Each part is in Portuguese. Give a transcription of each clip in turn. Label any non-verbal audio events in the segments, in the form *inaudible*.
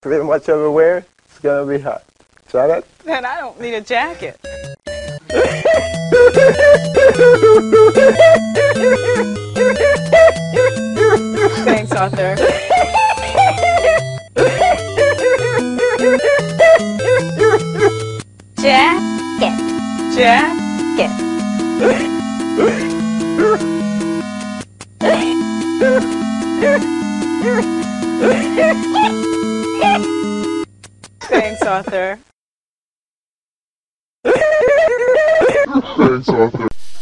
pretty much everywhere, it's gonna be hot. Try that? Then I don't need a jacket. Thanks, Arthur. Jacket. Jacket. Thanks, *laughs* *laughs*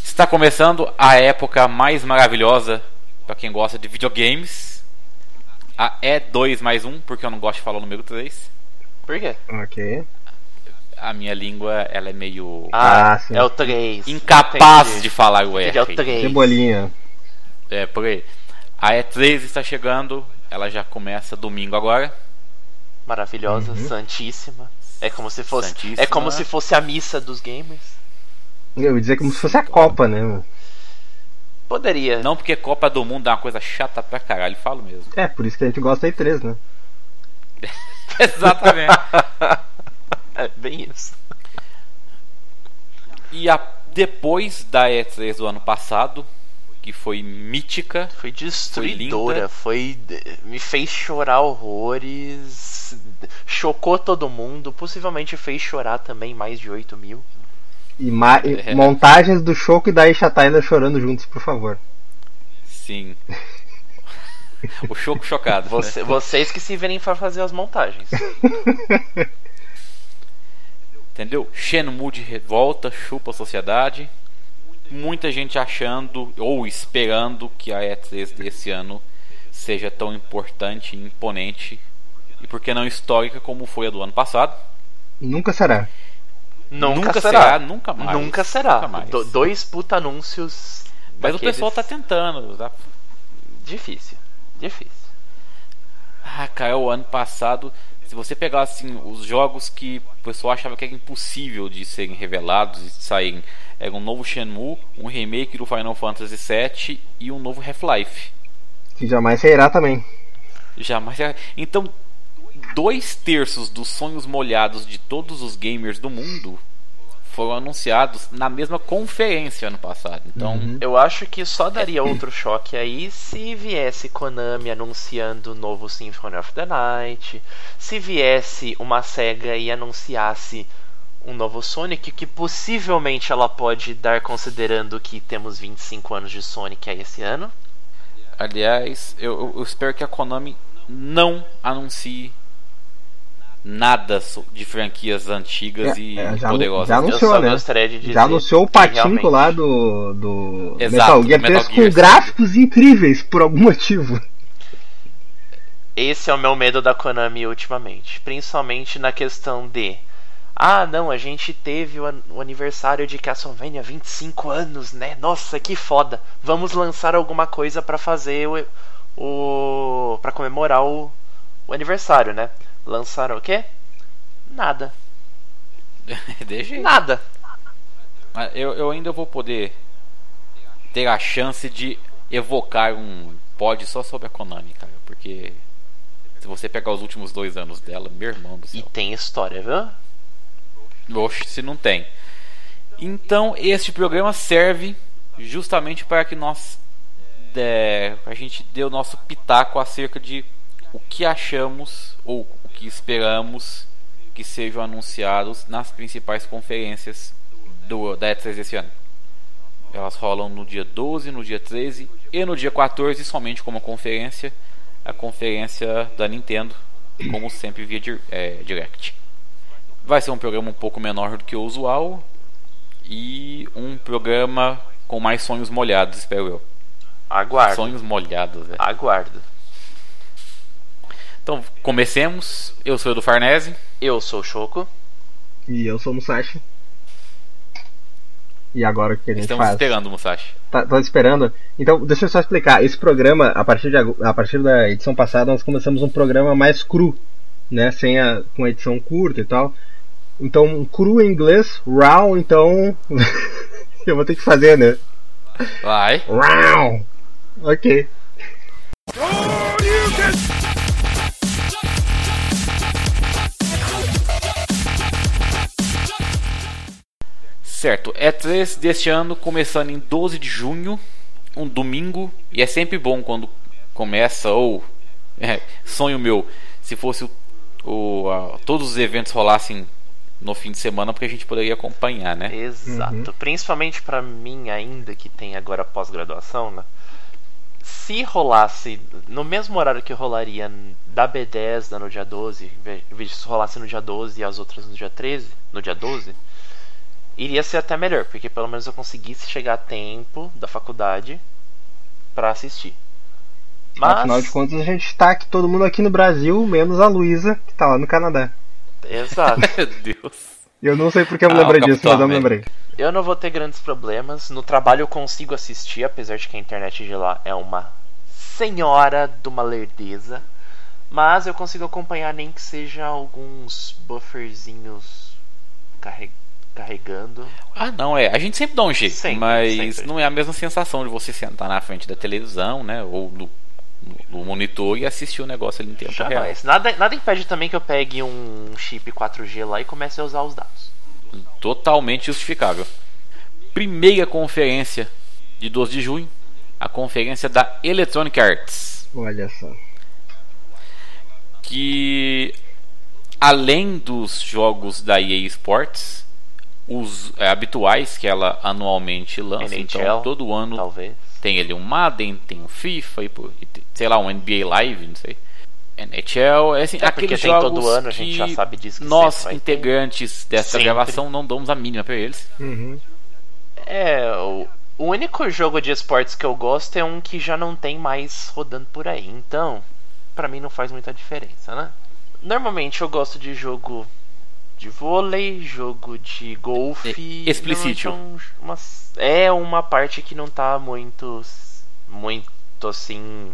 Está começando a época mais maravilhosa para quem gosta de videogames. A E2 mais um, porque eu não gosto de falar o número 3. Por quê? Ok. A minha língua ela é meio Ah, Ah, sim. é o 3. incapaz de falar o Entendi, é o R. 3. Cebolinha. É, por aí. A E3 está chegando, ela já começa domingo agora. Maravilhosa, santíssima. É como se fosse. Santíssima. É como se fosse a missa dos gamers. Eu ia dizer como se fosse a Copa, né? Poderia. Não porque Copa do Mundo é uma coisa chata pra caralho, falo mesmo. É, por isso que a gente gosta da E3, né? *laughs* Exatamente. *laughs* É bem isso. E a, depois da E3 do ano passado, que foi mítica, Foi destruidora. Foi, Me fez chorar horrores. Chocou todo mundo. Possivelmente fez chorar também mais de 8 mil. E, ma- É. montagens do Choco e da Isha Tyler chorando juntos, por favor. sim. o choco chocado. né? Você- vocês que se virem para fazer as montagens. *laughs* Entendeu? Shenmue de revolta, chupa a sociedade. Muita gente achando ou esperando que a E3 desse ano seja tão importante e imponente. E por que não histórica como foi a do ano passado? Nunca será. Nunca, Nunca será. será, nunca mais. Nunca será. Nunca mais. Do- dois puta anúncios. Mas o daqueles- pessoal tá tentando. Tá? Difícil. Difícil. Ah, cara, o ano passado, se você pegar assim os jogos que o pessoal achava que era impossível de serem revelados e de saírem, era um novo Shenmue, um remake do Final Fantasy VII e um novo Half-Life. Que jamais sairá também. Jamais. Então, dois terços dos sonhos molhados de todos os gamers do mundo foram anunciados na mesma conferência ano passado. Então, Uhum. Eu acho que só daria outro choque aí se viesse Konami anunciando o novo Symphony of the Night, se viesse uma SEGA e anunciasse um novo Sonic, que possivelmente ela pode dar considerando que temos 25 anos de Sonic aí esse ano. aliás, eu, eu- espero que a Konami não anuncie nada de franquias antigas É, e é, já- poderosas. já anunciou, né? Já anunciou o patinco realmente- lá do, do Exato, Metal Gear do 3 Metal com Gear, gráficos incríveis, por algum motivo. Esse é o meu medo da Konami ultimamente. Principalmente na questão de. Ah, não, a gente teve o, an- o aniversário de Castlevania 25 anos, né? Nossa, que foda. Vamos lançar alguma coisa pra fazer o. o para comemorar o, o aniversário, né? Lançaram o quê? Nada. *laughs* Deixa. Nada. Mas Eu, eu ainda vou poder ter a chance de evocar um pod só sobre a Konami, cara. Porque se você pegar os últimos dois anos dela, meu irmão do E céu. tem história, viu? Oxe, se não tem. Então, este programa serve justamente para que nós é, a gente dê o nosso pitaco acerca de o que achamos ou o que esperamos que sejam anunciados nas principais conferências do, da E3 esse ano. Elas rolam no dia 12, no dia 13 e no dia 14, somente como conferência, a conferência da Nintendo, como sempre via dir- é, Direct. Vai ser um programa um pouco menor do que o usual e um programa com mais sonhos molhados, espero eu. Aguardo. Sonhos molhados, velho. Aguardo. Então, comecemos. Eu sou o do Farnese. Eu sou o Choco. E eu sou o Musashi. E agora o que a gente Estamos faz? esperando, Musashi. Tá, tô esperando. Então, deixa eu só explicar. Esse programa, a partir, de, a partir da edição passada, nós começamos um programa mais cru, né? Sem a, com a edição curta e tal. Então, cru em inglês, raw, então. *laughs* eu vou ter que fazer, né? Vai. Raw! Ok. Certo, é 3 deste ano, começando em 12 de junho, um domingo, e é sempre bom quando começa, ou *laughs* é, sonho meu, se fosse o o a, todos os eventos rolassem no fim de semana, porque a gente poderia acompanhar, né? Exato. Uhum. Principalmente pra mim ainda que tem agora pós-graduação, né? Se rolasse no mesmo horário que rolaria da B10 no dia 12, em vez de rolasse no dia 12 e as outras no dia 13, no dia 12, iria ser até melhor, porque pelo menos eu conseguisse chegar a tempo da faculdade pra assistir. Mas, Afinal de contas, a gente tá aqui, todo mundo aqui no Brasil, menos a Luísa, que tá lá no Canadá. exato. *laughs* Meu Deus. Eu não sei porque eu me Ah, lembrei disso, mas eu me lembrei. Eu não vou ter grandes problemas. No trabalho eu consigo assistir, apesar de que a internet de lá é uma senhora de uma lerdeza. Mas eu consigo acompanhar nem que seja alguns bufferzinhos carre- carregando. Ah, não, é. A gente sempre dá um jeito, Sempre, mas sempre. não é a mesma sensação de você sentar na frente da televisão, né? Ou no, no monitor e assistir o negócio ali em tempo real. Jamais. Nada, nada impede também que eu pegue um chip 4G lá e comece a usar os dados. Totalmente justificável. Primeira conferência de 12 de junho, a conferência da Electronic Arts. Olha só. que além dos jogos da EA Sports, os é, habituais que ela anualmente lança, NHL, então todo ano Talvez. Tem ali um Madden, tem um FIFA e, e sei lá, um NBA Live, não sei. NHL, é assim, É, porque aqueles tem jogos todo ano, a gente que já sabe disso que nós integrantes dessa Sempre. gravação não damos a mínima pra eles. Uhum. É, o, o único jogo de esportes que eu gosto é um que já não tem mais rodando por aí. Então, pra mim não faz muita diferença, né? Normalmente eu gosto de jogo de vôlei, jogo de golfe. Explícito. uma, é uma parte que não tá muito. Muito assim.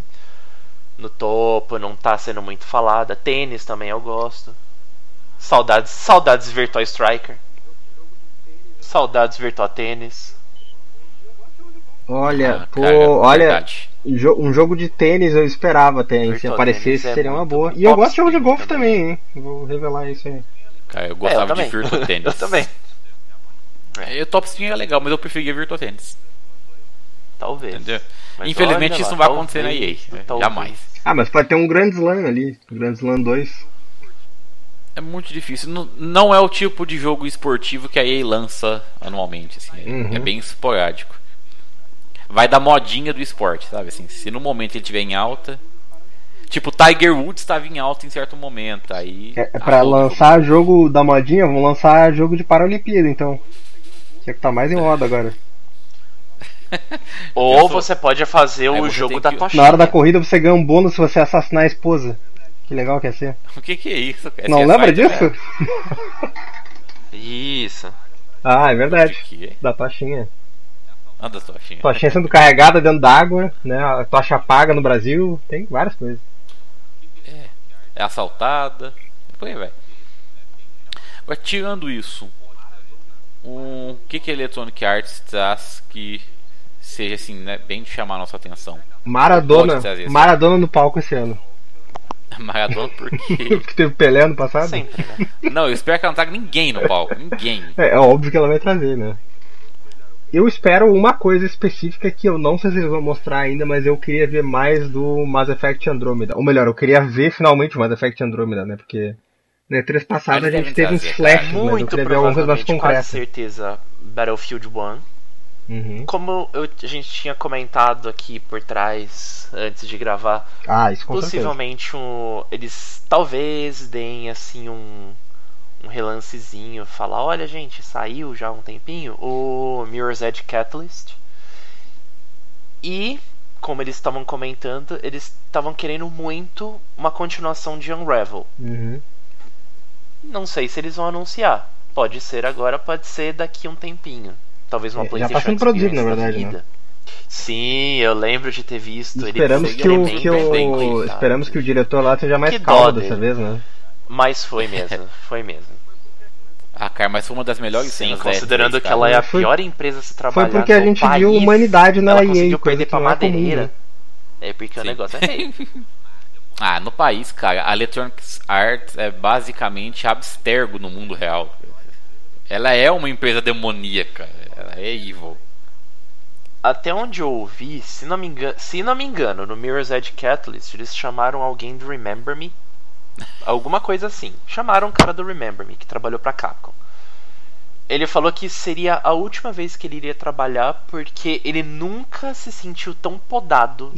No topo, não tá sendo muito falada. Tênis também eu gosto. Saudades, saudades Virtual Striker. Saudades Virtual Tênis. Olha, Ah, pô, cara, olha, verdade. um jogo de tênis eu esperava até? Se aparecesse é seria uma boa. E eu gosto de jogo de golfe também. também, hein? Vou revelar isso aí. Cara, eu É, eu gostava de. Virtua Tennis. *laughs* Eu também. É, o Top Spin é legal, mas eu preferia Virtua Tennis. Talvez. Entendeu? Mas Infelizmente olha isso não vai acontecer na EA. talvez, né? talvez. Jamais. Ah, mas pode ter um Grand Slam ali, Grand Slam 2. É muito difícil. Não, não é o tipo de jogo esportivo que a EA lança anualmente. Assim, é- Uhum. É bem esporádico. Vai da modinha do esporte, sabe? Assim, se no momento ele estiver em alta. Tipo, Tiger Woods estava em alta em certo momento. Aí. É, ah, pra lançar jogo da modinha, vão lançar jogo de Paralimpíada, então. Que é que tá mais em moda agora. *laughs* Ou você pode fazer Aí o jogo da que- tochinha. Na hora da corrida você ganha um bônus se você assassinar a esposa. Que legal que é ser. *laughs* O que, que é isso? cara? Não lembra disso? Isso. Ah, é verdade. É? Da tochinha. Anda só, Xinha. Tochinha sendo carregada dentro d'água, né? A tocha paga no Brasil. Tem várias coisas. É assaltada. Por aí vai. Agora, tirando isso, o que, que a Electronic Arts traz que seja assim, né, bem de chamar a nossa atenção? Maradona. Pode trazer, sim. Maradona no palco esse ano. *laughs* Maradona, *laughs* porque. que teve Pelé ano passado. Sempre, né? Não, eu espero que ela não traga ninguém no palco. Ninguém. É, é óbvio que ela vai trazer, né? Eu espero uma coisa específica que eu não sei se eles vão mostrar ainda, mas eu queria ver mais do Mass Effect Andromeda. Ou melhor, eu queria ver finalmente o Mass Effect Andromeda, né? Porque na E3 passada a gente teve uns flashes, mas eu Muito queria ver alguma coisa mais concreta. certeza, Battlefield 1. Uhum. Como eu- a gente tinha comentado aqui por trás, antes de gravar, Ah, isso com certeza. possivelmente um, eles talvez deem assim um, um relancezinho, falar, olha gente, saiu já há um tempinho o Mirror's Edge Catalyst. E como eles estavam comentando, eles estavam querendo muito uma continuação de Unravel. Uhum. Não sei se eles vão anunciar. Pode ser agora, pode ser daqui um tempinho. Talvez uma É, já tá PlayStation sendo produzido, na da verdade, né? Sim, eu lembro de ter visto. ele Esperamos que o, que o- esperamos que o diretor lá seja mais Que calmo dessa vez, né? Mas foi mesmo, *laughs* foi mesmo. Ah, cara, mas foi uma das melhores Sim, considerando E3, que ela é a Foi- pior empresa a se trabalhar porque a gente país, viu humanidade na ela EA, conseguiu perder pra é madeireira. né? É porque o Sim. negócio é feio. *laughs* Ah, no país, cara, a Electronic Arts é basicamente abstergo no mundo real. Ela é uma empresa demoníaca. Ela é evil. Até onde eu ouvi, se não me engano, se não me engano no Mirror's Edge Catalyst, eles chamaram alguém do Remember Me. Alguma coisa assim. Chamaram o cara do Remember Me, que trabalhou pra Capcom. Ele falou que seria a última vez que ele iria trabalhar porque ele nunca se sentiu tão podado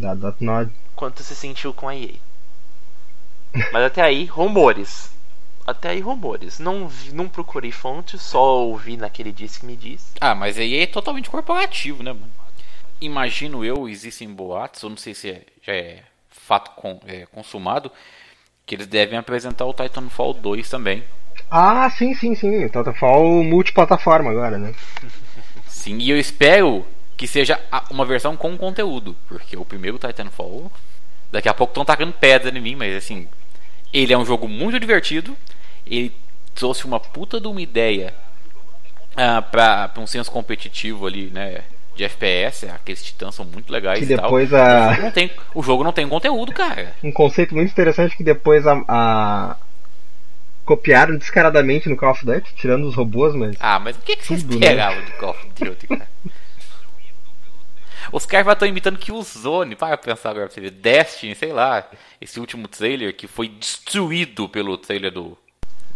quanto se sentiu com a EA. Mas até aí, rumores. Até aí, rumores. Não, vi- não procurei fonte, só ouvi naquele disco que me disse. Ah, mas aí é totalmente corporativo, né, mano? Imagino eu, existem boatos, eu não sei se é- já é fato com- é, consumado, que eles devem apresentar o Titanfall 2 também. Ah, sim, sim, sim. O Totalfall multiplataforma agora, né? Sim, e eu espero que seja uma versão com conteúdo, porque o primeiro Titanfall, daqui a pouco estão tacando pedra em mim, mas assim, ele é um jogo muito divertido, ele trouxe uma puta de uma ideia ah, pra um senso competitivo ali, né, de FPS, aqueles titãs são muito legais Que e tal. depois O a- jogo não tem, o jogo não tem conteúdo, cara. Um conceito muito interessante que depois a, a- copiaram descaradamente no Call of Duty, tirando os robôs, mas. Ah, mas o que, que você Tudo, né? esperava do Call of Duty, cara? Os caras estão imitando que o Zone, para pensar agora pra você ver, Destiny, sei lá, esse último trailer que foi destruído pelo trailer do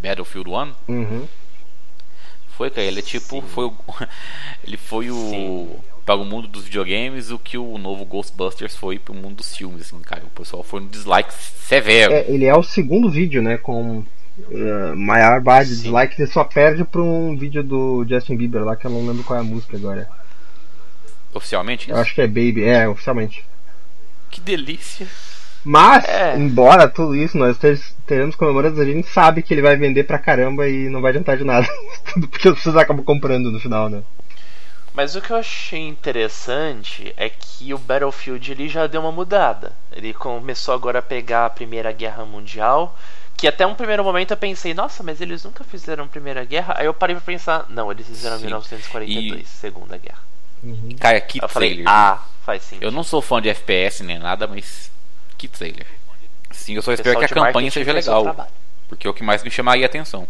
Battlefield 1. Uhum. Foi, cara, ele é tipo, foi o, *laughs* ele foi o Sim. Para o mundo dos videogames o que o novo Ghostbusters foi pro mundo dos filmes, assim, cara. O pessoal foi um dislike severo. É, ele é o segundo vídeo, né? Com uh, maior barra de Sim. dislike. Ele só perde pra um vídeo do Justin Bieber lá, que eu não lembro qual é a música agora. Oficialmente, Eu isso? acho que é Baby, é, oficialmente. que delícia. Mas, É. embora tudo isso nós teremos comemorando, a gente sabe que ele vai vender pra caramba e não vai adiantar de nada. *laughs* Tudo porque as pessoas acabam comprando no final, né? Mas o que eu achei interessante é que o Battlefield ele já deu uma mudada. Ele começou agora a pegar a Primeira Guerra Mundial, que até um primeiro momento eu pensei, nossa, mas eles nunca fizeram Primeira Guerra. Aí eu parei pra pensar, não, eles fizeram Sim. 1942, E- Segunda Guerra. Cara, que eu falei, trailer. ah, faz sentido. Eu não sou fã de FPS nem nada, mas que trailer. Sim, eu só espero que a campanha seja legal, porque é o que mais me chamaria a atenção.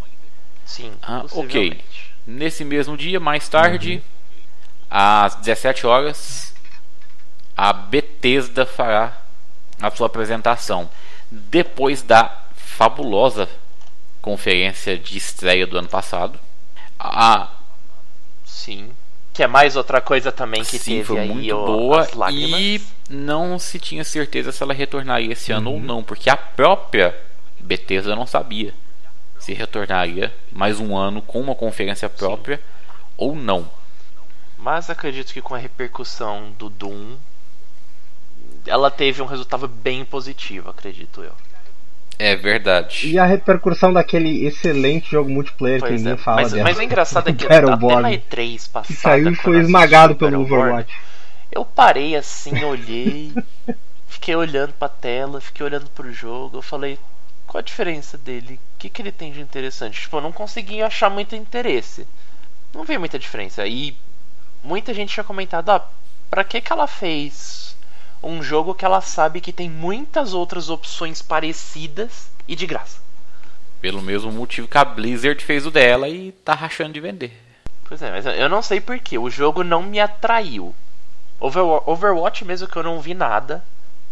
Sim, Ah, ok. Nesse mesmo dia, mais tarde, às 17 horas, a Bethesda fará a sua apresentação. Depois da fabulosa conferência de estreia do ano passado. A, Sim. Que é mais outra coisa também que sim, teve foi aí muito o- boa e não se tinha certeza se ela retornaria esse ano ou não, porque a própria Bethesda não sabia se retornaria mais um ano com uma conferência própria ou não. Mas acredito que com a repercussão do Doom, ela teve um resultado bem positivo, acredito eu. É verdade. E a repercussão daquele excelente jogo multiplayer que Pois ninguém é. fala Mas, dela. mas o engraçado é que *laughs* até na E3 passada, que saiu e foi esmagado pelo Overwatch. Eu parei assim, olhei, *laughs* fiquei olhando pra tela, fiquei olhando pro jogo, eu falei, qual a diferença dele? O que, que ele tem de interessante? Tipo, eu não consegui achar muito interesse. Não vi muita diferença. E muita gente tinha comentado, ah, pra que que ela fez um jogo que ela sabe que tem muitas outras opções parecidas e de graça? Pelo mesmo motivo que a Blizzard fez o dela e tá rachando de vender. Pois é, mas eu não sei porquê. O jogo não me atraiu. Overwa- Overwatch mesmo que eu não vi nada.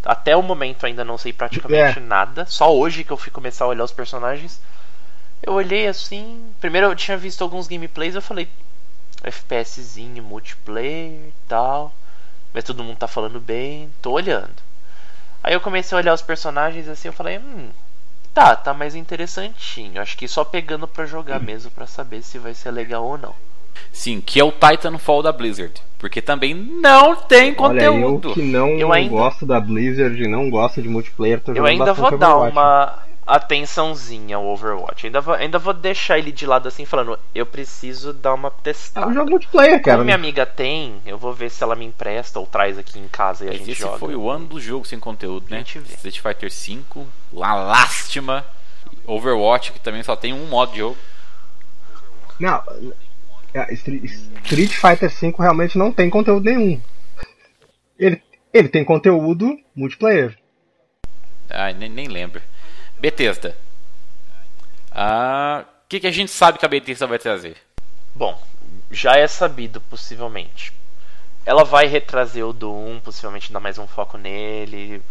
Até o momento ainda não sei praticamente É. nada. Só hoje que eu fui começar a olhar os personagens. Eu olhei assim. Primeiro eu tinha visto alguns gameplays, eu falei. FPSzinho, multiplayer e tal. Mas todo mundo tá falando bem, tô olhando. Aí eu comecei a olhar os personagens assim, eu falei, hum, tá, tá mais interessantinho. Acho que só pegando pra jogar mesmo pra saber se vai ser legal ou não. Sim, que é o Titanfall da Blizzard. Porque também não tem Olha, eu conteúdo. que não Eu ainda- gosto da Blizzard, não gosto de multiplayer, tô Eu jogando ainda vou dar uma atençãozinha ao Overwatch. Ainda vou, ainda vou deixar ele de lado assim, falando, eu preciso dar uma É um testada. jogo multiplayer, cara. Como minha amiga tem, eu vou ver se ela me empresta ou traz aqui em casa e a Mas gente esse joga. foi o ano do jogo sem conteúdo, né? A gente vê. Street Fighter V, uma lástima. Overwatch, que também só tem um modo de jogo. Não, é, Street Fighter V realmente não tem conteúdo nenhum. Ele, ele tem conteúdo multiplayer. Ai, nem, nem lembro. Bethesda. Ah, O que, que a gente sabe que a Bethesda vai trazer? Bom, já é sabido, possivelmente. Ela vai retrazer o Doom, possivelmente dar mais um foco nele.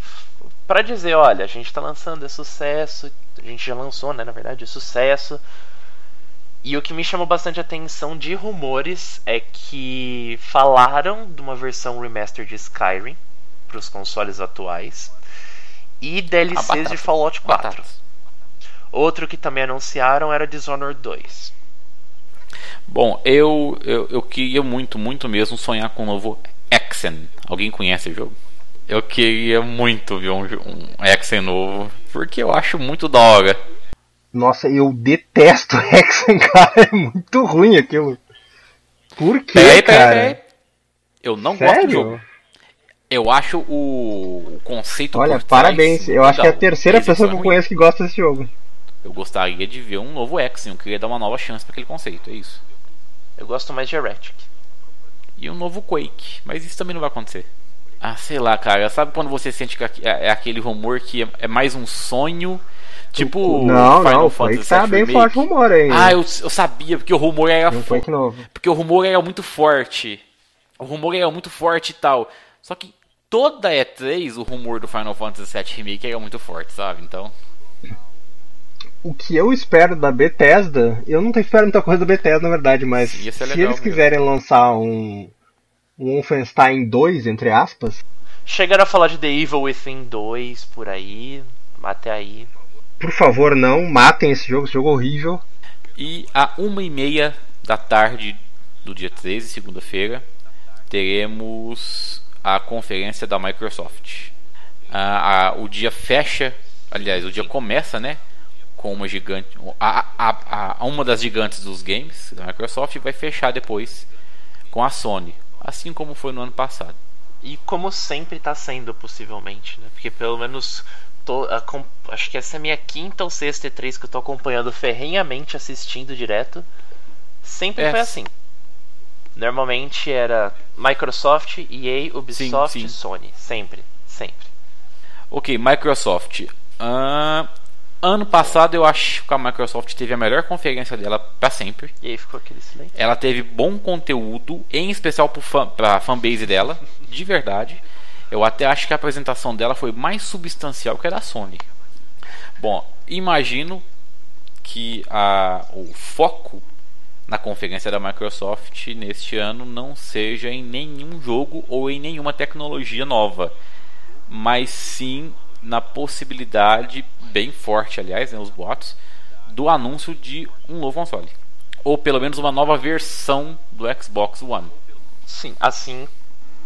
Pra dizer, olha, a gente tá lançando, é sucesso. A gente já lançou, né? Na verdade, é sucesso. E o que me chamou bastante atenção de rumores é que falaram de uma versão remaster de Skyrim para os consoles atuais e DLCs de Fallout 4. Batatas. Outro que também anunciaram era Dishonored 2. Bom, eu, eu, eu queria muito, muito mesmo sonhar com o novo Exen. Alguém conhece o jogo? Eu queria muito ver um, um Exen novo, porque eu acho muito da hora. Nossa, eu detesto *laughs* Hexen, cara. É muito ruim aquilo. Por quê, Peraí, peraí, cara? peraí. Eu não gosto do Sério? jogo. Eu acho o, conceito Olha, por trás parabéns. Eu acho que é a terceira pessoa que eu ruim. conheço que gosta desse jogo. Eu gostaria de ver um novo Exen. Eu queria dar uma nova chance para aquele conceito. É isso. Eu gosto mais de Heretic. E um novo Quake. Mas isso também não vai acontecer. Ah, sei lá, cara. Sabe quando você sente que é é aquele rumor que é- mais um sonho? Tipo. não, Final não, o Fantasy Quake tá bem Remake. forte o rumor aí. Ah, eu, eu sabia, porque o rumor era fo- Quake novo. Porque o rumor era muito forte. O rumor era muito forte e tal. Só que toda E3, o rumor do Final Fantasy VII Remake era muito forte, sabe? Então. O que eu espero da Bethesda, eu não espero muita coisa da Bethesda, na verdade, mas Ia ser se eles mesmo. quiserem lançar um, um Wolfenstein 2, entre aspas, Chegaram a falar de The Evil Within 2 por aí, até aí. por favor, não matem esse jogo, esse jogo é horrível. E a uma e meia da tarde do dia 13, segunda-feira, teremos a conferência da Microsoft. Ah, o dia fecha, aliás, o dia começa, né? Com uma gigante. A, a, a, uma das gigantes dos games da Microsoft e vai fechar depois com a Sony. Assim como foi no ano passado. E como sempre tá sendo, possivelmente, né? Porque pelo menos. Tô, acho que essa é a minha quinta ou sexta E3 que eu tô acompanhando ferrenhamente, assistindo direto. Sempre É. foi assim. Normalmente era Microsoft, EA, Ubisoft Sim, sim. e Sony. Sempre, sempre. Ok, Microsoft. Ah, ano passado eu acho que a Microsoft teve a melhor conferência dela para sempre. E aí ficou aquele silêncio. Ela teve bom conteúdo, em especial pro fã, pra fanbase dela, de verdade. Eu até acho que a apresentação dela foi mais substancial que a da Sony. Bom, imagino que a, o foco na conferência da Microsoft neste ano não seja em nenhum jogo ou em nenhuma tecnologia nova, mas sim na possibilidade, bem forte aliás, né, os boatos, do anúncio de um novo console. Ou pelo menos uma nova versão do Xbox One. Sim, assim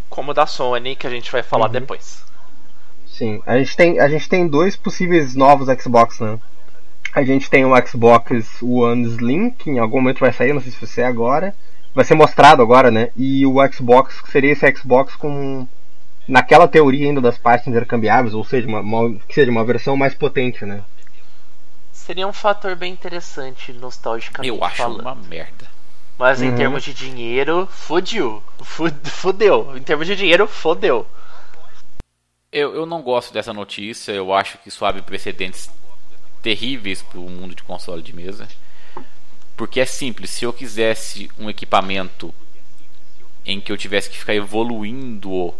como da Sony, que a gente vai falar Uhum. depois. Sim, a gente tem, a gente tem dois possíveis novos Xbox, né? A gente tem o Xbox One Slim, que em algum momento vai sair, não sei se vai ser agora. Vai ser mostrado agora, né? E o Xbox, que seria esse Xbox com. Naquela teoria ainda das partes intercambiáveis, ou seja, uma, uma- que seja uma versão mais potente, né? Seria um fator bem interessante, nostalgicamente Eu acho falando. uma merda. Mas em Uhum. termos de dinheiro. Fu- Fudeu. Em termos de dinheiro, fodeu. Eu, eu não gosto dessa notícia, eu acho que isso abre precedentes terríveis para o mundo de console de mesa. Porque é simples, se eu quisesse um equipamento em que eu tivesse que ficar evoluindo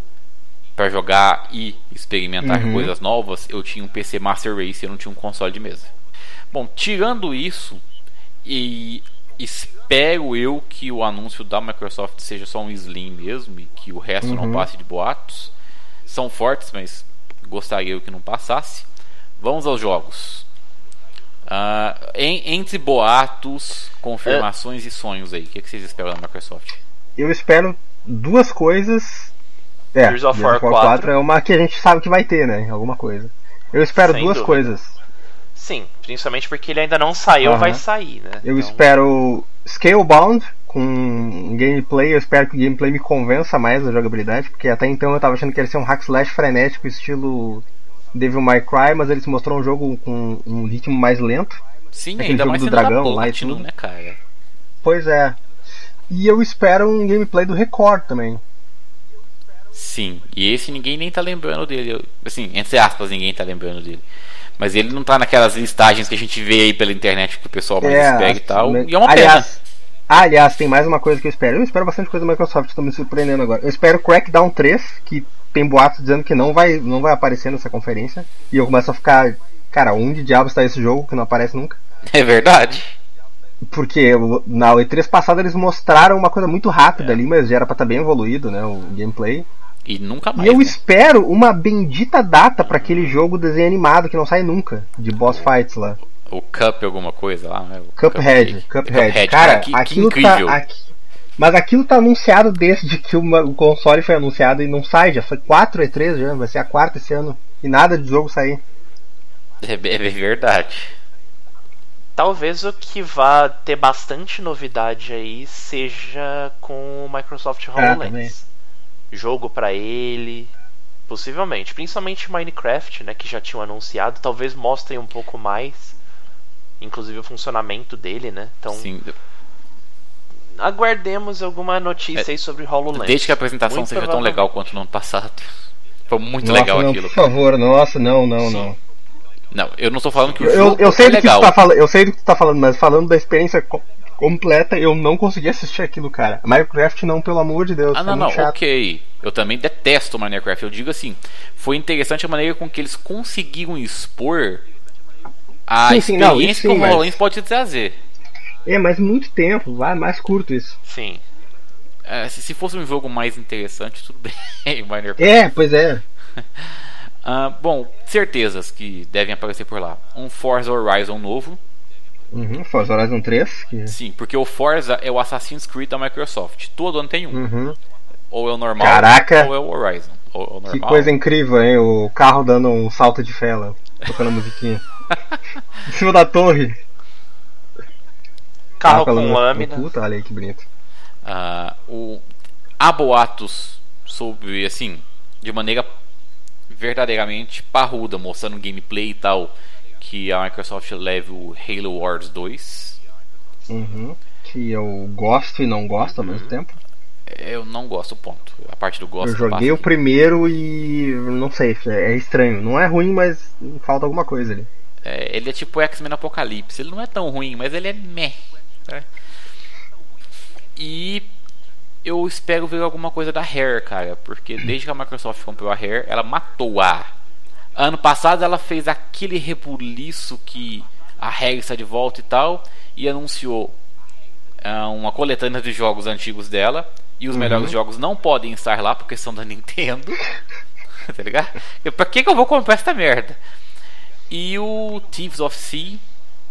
para jogar e experimentar Uhum. coisas novas, eu tinha um PC Master Race, eu não tinha um console de mesa. Bom, tirando isso, e espero eu que o anúncio da Microsoft seja só um Slim mesmo e que o resto não Uhum. passe de boatos. São fortes, mas gostaria eu que não passasse. Vamos aos jogos. Ah, em- entre boatos, confirmações e sonhos aí, o que, que vocês esperam da Microsoft? Eu espero duas coisas. É, Gears of War 4. 4 é uma que a gente sabe que vai ter, né? Alguma coisa. Eu espero Sem duas dúvida. coisas. Sim, principalmente porque ele ainda não saiu, vai sair, né? Eu Então, espero Scalebound com um gameplay. Eu espero que o gameplay me convença mais da jogabilidade, porque até então eu tava achando que ele ia ser um hack slash frenético, estilo Devil May Cry, mas eles mostrou um jogo com um ritmo mais lento. Sim, Aquele ainda jogo mais do dragão lá e tudo. né, cara? Pois é. E eu espero um gameplay do Record também. Sim, e esse ninguém nem tá lembrando dele. Assim, entre aspas, ninguém tá lembrando dele. Mas ele não tá naquelas listagens que a gente vê aí pela internet que o pessoal mais espera e tal. E é uma aliás, Ah, aliás, tem mais uma coisa que eu espero. Eu espero bastante coisa da Microsoft, tô me surpreendendo agora. Eu espero Crackdown 3, que tem boatos dizendo que não vai, não vai aparecer nessa conferência. E eu começo a ficar, cara, onde diabos está esse jogo que não aparece nunca? É verdade. Porque na E3 passada eles mostraram uma coisa muito rápida ali, mas já era pra estar bem evoluído, né, o gameplay. E nunca E mais. eu né? espero uma bendita data pra aquele jogo desenho animado que não sai nunca, de boss fights lá. O Cup alguma coisa lá, né? O Cuphead, Cuphead. cara, Cara, que, que aquilo incrível. tá. aqui- Mas aquilo tá anunciado desde *laughs* que uma- o console foi anunciado e não sai, já foi 4 E3 já, vai ser a quarta esse ano. E nada de jogo sair. É, é verdade. Talvez o que vá ter bastante novidade aí seja com o Microsoft também. HoloLens. Jogo pra ele, possivelmente, principalmente Minecraft, né, que já tinham anunciado, talvez mostrem um pouco mais, inclusive o funcionamento dele, né? Então, Sim, aguardemos alguma notícia aí sobre HoloLens. É, desde que a apresentação Muito seja tão legal quanto no ano passado. Foi muito nossa, legal não, aquilo. por favor, nossa, não, não, Sim. não. Não, eu não tô falando que o Eu, jogo eu sei é do que legal. tu tá falando, eu sei do que tu tá falando, mas falando da experiência co- completa, eu não consegui assistir aquilo, cara. Minecraft não, pelo amor de Deus, Ah, é não, muito não, chato. ok. Eu também detesto Minecraft. Eu digo assim, foi interessante a maneira com que eles conseguiram expor a Sim, sim, não, experiência isso que o mas- HoloLens pode te trazer. É, mas muito tempo, vai mais curto isso. Sim. É, se, se fosse um jogo mais interessante, tudo bem, *laughs* Minecraft. É, pois é. *laughs* Ah, bom, certezas que devem aparecer por lá. Um Forza Horizon novo. Uhum, Forza Horizon 3, que... Sim, porque o Forza é o Assassin's Creed da Microsoft. Todo ano tem um. Uhum. Ou é o normal, Caraca. ou é o Horizon. Ou, Que coisa incrível, hein? O carro dando um salto de fé lá, tocando a musiquinha. *laughs* em cima da torre. Carro com no- lâmina. no Puta, olha aí que bonito. Ah, o, há boatos sobre, assim, de maneira verdadeiramente parruda, mostrando gameplay e tal, que a Microsoft leve o Halo Wars 2. Uhum. Que eu gosto e não gosto ao mesmo tempo. Eu não gosto, ponto. A parte do gosto Eu joguei o aqui. primeiro e não sei, é estranho. Não é ruim, mas falta alguma coisa ali. É, ele é tipo X-Men Apocalipse. Ele não é tão ruim, mas ele é meh. Né? E eu espero ver alguma coisa da Rare, cara. Porque desde que a Microsoft comprou a Rare, ela matou a. Ano passado ela fez aquele rebuliço que a Rare está de volta e tal. E anunciou ah, uma coletânea de jogos antigos dela. E os melhores jogos não podem estar lá porque são da *laughs* Nintendo. tá ligado? Eu, pra que, que eu vou comprar essa merda? E o Thieves of Sea.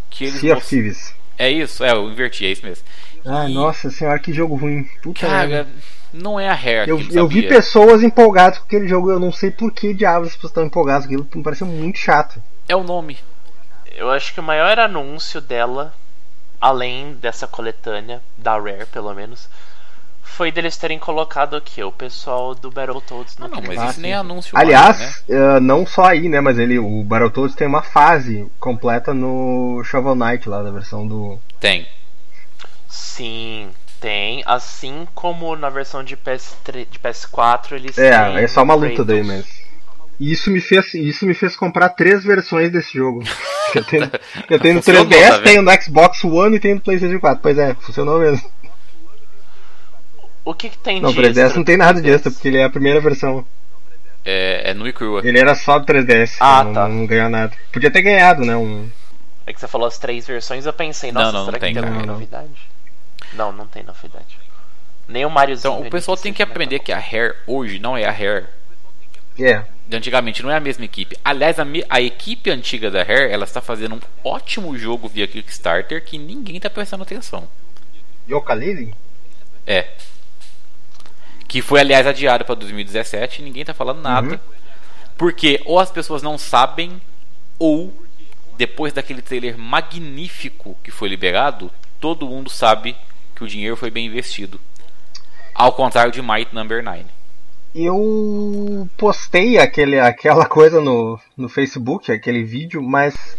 Que eles Sea of Thieves. É isso, é, eu inverti, é isso mesmo. Ai, E, nossa senhora, que jogo ruim. Puta. Cara, não é a Rare Eu, eu vi pessoas empolgadas com aquele jogo, eu não sei por que diabos as pessoas estão empolgadas com aquilo, me pareceu muito chato. É o nome. Eu acho que o maior anúncio dela, além dessa coletânea, da Rare pelo menos, foi deles terem colocado aqui o pessoal do Battletoads no Ah, não, mas. Ah, isso nem é anúncio mais, né? Aliás, eh, não só aí, né, mas ele, o Battletoads tem uma fase completa no Shovel Knight lá, da versão do... Tem. Sim, tem. Assim como na versão de, PS3, de PS4 eles É, têm é só uma luta Kratos. daí, mas... E Isso me fez, isso me fez comprar três versões desse jogo. *laughs* Eu tenho, eu tenho no Funcionou, 3DS, tá tenho no Xbox One e tenho no PlayStation 4. Pois é, funcionou mesmo. O que, que tem Não, de 3DS extra não tem nada de extra, porque ele é a primeira versão. É, é e crua. Ele era só do 3DS, Ah, não, tá. não ganhou nada. Podia ter ganhado, né? Um... É que você falou as três versões, eu pensei, Não, nossa, não, não será tem, que tem Não, não. novidade? Não, não tem novidade. Nem o Mariozinho. Então, o pessoal tem que aprender que a Rare hoje não é a Rare É, de antigamente, não é a mesma equipe. Aliás, a, me- a equipe antiga da Rare, ela está fazendo um ótimo jogo via Kickstarter que ninguém está prestando atenção. Yooka-Laylee? É. Que foi, aliás, adiado para 2017 e ninguém tá falando nada. Uhum. Porque ou as pessoas não sabem, ou depois daquele trailer magnífico que foi liberado, todo mundo sabe que o dinheiro foi bem investido. Ao contrário de Might Number 9. Eu postei aquele, aquela coisa no, no Facebook, aquele vídeo, mas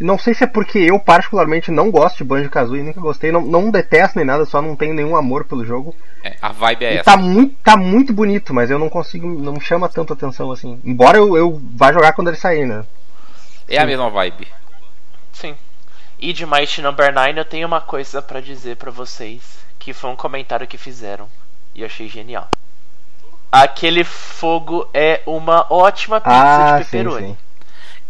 não sei se é porque eu particularmente não gosto de Banjo Kazooie, nunca gostei, não, não detesto nem nada, só não tenho nenhum amor pelo jogo. É, a vibe é E essa. tá muito, tá muito bonito, mas eu não consigo, não chama tanto atenção assim. Embora eu, eu vá jogar quando ele sair, né? É a mesma vibe. Sim. E de Mighty Number 9 eu tenho uma coisa pra dizer pra vocês. que foi um comentário que fizeram e eu achei genial. Aquele fogo é uma ótima pizza Ah, de sim, pepperoni. sim.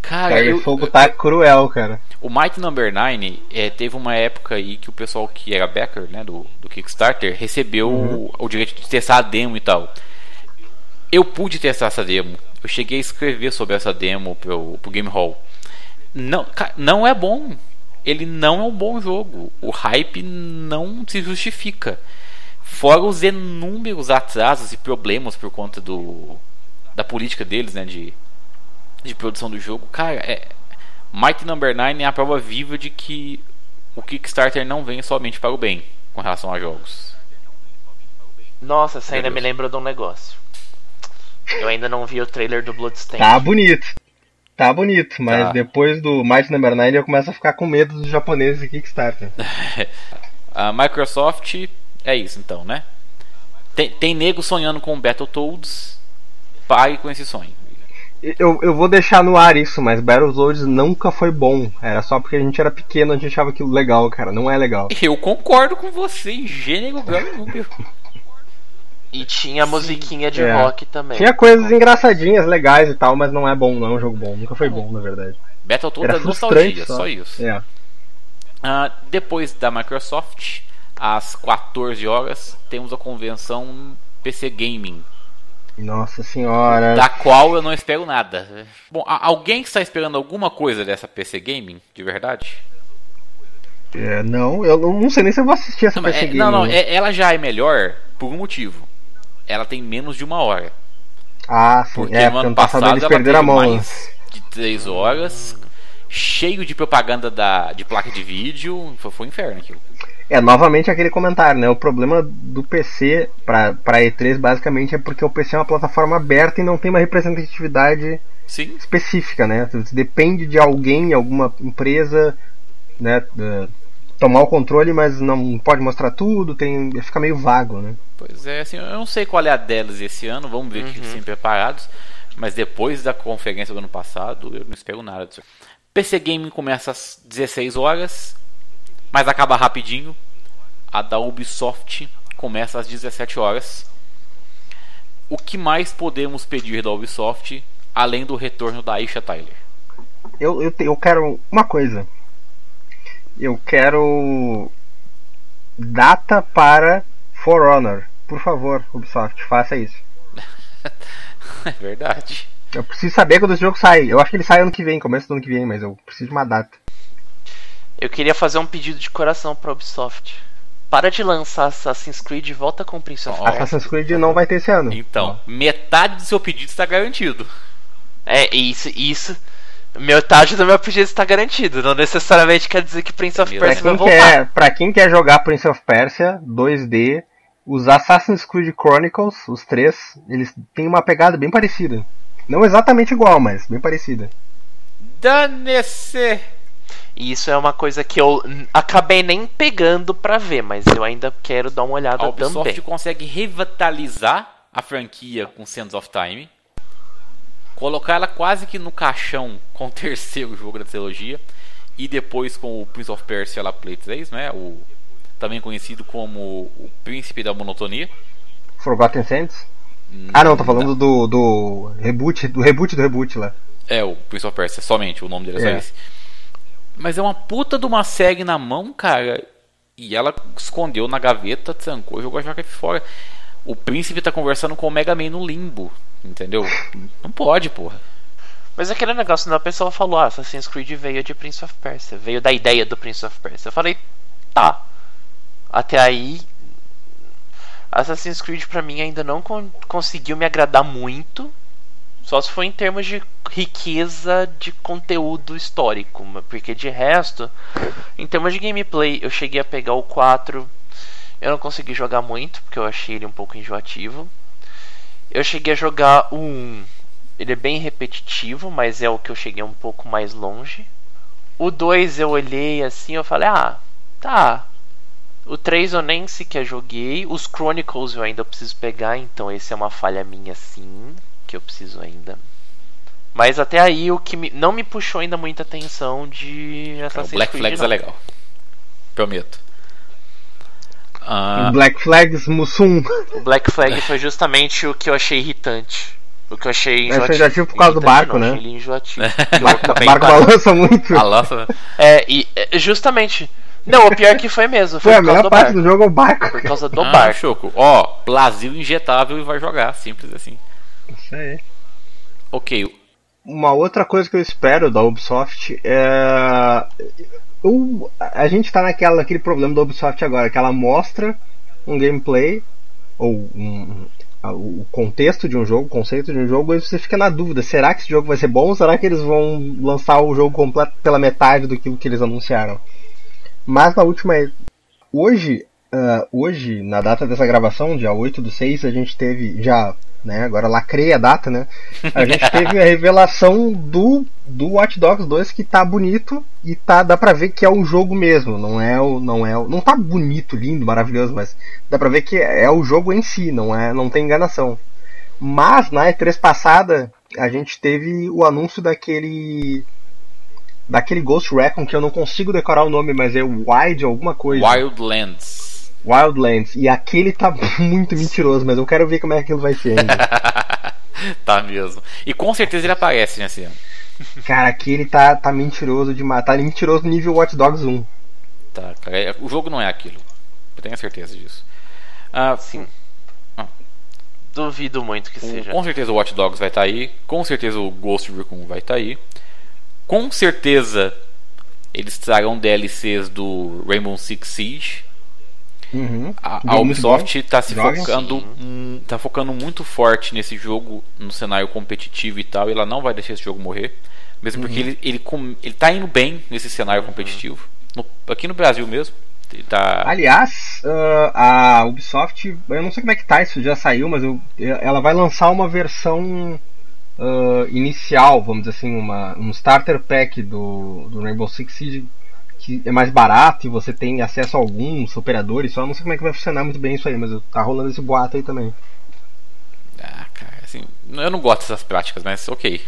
Cara, eu- o fogo tá cruel, cara. o Might Number 9 é, teve uma época aí que o pessoal que era backer né, do, do Kickstarter recebeu o, o direito de testar a demo e tal. Eu pude testar essa demo. Eu cheguei a escrever sobre essa demo pro, pro Game Hall. Não, não é bom. Ele não é um bom jogo. O hype não se justifica. Fora os inúmeros atrasos e problemas por conta do da política deles, né, de, de produção do jogo. Cara, é, Mighty Number 9 é a prova viva de que o Kickstarter não vem somente para o bem com relação a jogos. Nossa, você ainda me lembrou de um negócio. Eu ainda não vi o trailer do Bloodstained. Tá bonito. Tá bonito, mas Tá. depois do Might Number 9 eu começo a ficar com medo dos japoneses e Kickstarter. *laughs* A Microsoft é isso então, né? Tem, tem nego sonhando com Battletoads. Pague com esse sonho. Eu, eu vou deixar no ar isso, mas Battletoads nunca foi bom. Era só porque a gente era pequeno, a gente achava aquilo legal, cara. Não é legal. Eu concordo com você em gênero, e número. *laughs* E tinha musiquinha de É. rock também. Tinha coisas engraçadinhas, legais e tal, mas não é bom, não é um jogo bom. Nunca foi bom, na verdade. Battletoads é nostalgia, só. só isso. É. Ah, depois da Microsoft, às 14 horas, temos a convenção PC Gaming, Nossa senhora. da qual eu não espero nada. Bom, alguém está esperando alguma coisa dessa PC Gaming, de verdade? É, não, eu não sei nem se eu vou assistir essa Não, PC é- Game, não, não, é- ela já é melhor por um motivo. Ela tem menos de uma hora. Ah, sim. Porque é, no ano passado passado eles ela perderam a mão. mais de 3 horas, cheio de propaganda da, de placa de vídeo. Foi, foi um inferno aquilo. É, novamente aquele comentário, né? O problema do PC pra E3 basicamente é porque o PC é uma plataforma aberta e não tem uma representatividade Sim, específica, né? Depende de alguém, alguma empresa, né? tomar o controle, mas não pode mostrar tudo, tem, fica meio vago, né? Pois é, assim, eu não sei qual é a delas esse ano, vamos ver que eles estão preparados. Mas depois da conferência do ano passado, eu não espero nada disso. PC Gaming começa às 16 horas, mas acaba rapidinho. A da Ubisoft começa às 17 horas. O que mais podemos pedir da Ubisoft, além do retorno da Aisha Tyler? Eu, eu, te- eu quero uma coisa. Eu quero data para For Honor. Por favor, Ubisoft, faça isso. *laughs* É verdade. Eu preciso saber quando esse jogo sai. Eu acho que ele sai ano que vem, começo do ano que vem, mas eu preciso de uma data. Eu queria fazer um pedido de coração pra Ubisoft. Para de lançar Assassin's Creed e volta com o Prince of. Persia. Assassin's Creed não vai ter esse ano. Então, metade do seu pedido está garantido. É, isso, isso. Metade do meu pedido está garantido. Não necessariamente quer dizer que Prince of Persia vai quem, voltar. quer, pra quem quer jogar Prince of Persia 2D, os Assassin's Creed Chronicles, os três, eles têm uma pegada bem parecida. Não exatamente igual, mas bem parecida. Dane-se! E isso é uma coisa que eu acabei nem pegando pra ver, mas eu ainda quero dar uma olhada A Ubisoft também. consegue revitalizar a franquia com Sands of Time, colocar ela quase que no caixão com o *laughs* terceiro jogo da trilogia e depois com o Prince of Persia lá Play 3, né? O também conhecido como o Príncipe da Monotonia. Forgotten Sands? Ah não, tô falando do, do reboot, do reboot do reboot lá. É, o Prince of Persia, somente, o nome dele é só É. esse. Mas é uma puta de uma série na mão, cara. E ela escondeu na gaveta, trancou e jogou a jaca fora. O príncipe tá conversando com o Mega Man no limbo. Entendeu? Não pode, porra. Mas aquele negócio, né? A pessoa falou, ah, Assassin's Creed veio de Prince of Persia, veio da ideia do Prince of Persia. Eu falei, tá. Até aí, Assassin's Creed pra mim ainda não con- conseguiu me agradar muito. Só se foi em termos de riqueza de conteúdo histórico. Porque de resto, em termos de gameplay, eu cheguei a pegar o 4. Eu não consegui jogar muito, porque eu achei ele um pouco enjoativo. Eu cheguei a jogar o 1. Ele é bem repetitivo, mas é o que eu cheguei um pouco mais longe. O 2 eu olhei assim, eu falei, ah, tá. O 3 eu nem sequer joguei. Os Chronicles eu ainda preciso pegar, então esse é uma falha minha sim, que eu preciso ainda. Mas até aí o que me- não me puxou ainda muita atenção de O Assassin's Black Creed. Flags não. é legal. Prometo. Ah, Black Flags Mussum. O Black Flag foi justamente o que eu achei irritante. O que eu achei enjoativo. enjoativo por causa do barco, não, né? achei enjoativo. *laughs* O barco barco balança muito. a lança. É, e é, justamente. Não, o pior que foi mesmo. Foi, Foi a melhor do parte barco. do jogo é o barco. Por causa do ah, barco. Choco. Ó, Brasil injetável e vai jogar. Simples assim. Isso aí. Ok. Uma outra coisa que eu espero da Ubisoft é. O, a gente tá naquela, naquele problema da Ubisoft agora, que ela mostra um gameplay, ou um- o contexto de um jogo, o conceito de um jogo, e você fica na dúvida: será que esse jogo vai ser bom ou será que eles vão lançar o jogo completo pela metade do que, que eles anunciaram? Mas na última. Hoje, ah, hoje, na data dessa gravação, dia 8 do 6, a gente teve já, né, agora lacrei a data, né? A gente *laughs* teve a revelação do, do Watch Dogs 2 que tá bonito e tá, dá pra ver que é o jogo mesmo, não é o. Não, é o, não tá bonito, lindo, maravilhoso, mas dá pra ver que é o jogo em si, não, é, não tem enganação. Mas na E3 passada a gente teve o anúncio daquele. Daquele Ghost Recon que eu não consigo decorar o nome, mas é Wild alguma coisa. Wildlands. Wildlands. E aquele tá *laughs* muito mentiroso, mas eu quero ver como é que aquilo vai ser ainda. *laughs* tá mesmo. E com certeza ele aparece nesse *laughs* ano. Cara, aquele tá, tá mentiroso demais. Tá mentiroso nível Watch Dogs 1. Tá, cara. É- O jogo não é aquilo. Eu tenho certeza disso. Ah, Sim. Duvido muito que o- seja. com certeza o Watch Dogs vai estar aí. Com certeza o Ghost Recon vai estar aí. Com certeza eles trarão DLCs do Rainbow Six Siege. Uhum. A, a Ubisoft está se focando, hum, tá focando muito forte nesse jogo, no cenário competitivo e tal, e ela não vai deixar esse jogo morrer, mesmo Uhum. porque ele, ele, ele tá indo bem nesse cenário competitivo. No- aqui no Brasil mesmo, tá. Aliás, ah, a Ubisoft, eu não sei como é que tá, isso já saiu, mas eu- ela vai lançar uma versão ah, inicial, vamos dizer assim, uma, um starter pack do, do Rainbow Six Siege que é mais barato e você tem acesso a alguns operadores, só não sei como é que vai funcionar muito bem isso aí, mas tá rolando esse boato aí também. Ah, cara, assim, eu não gosto dessas práticas, mas ok.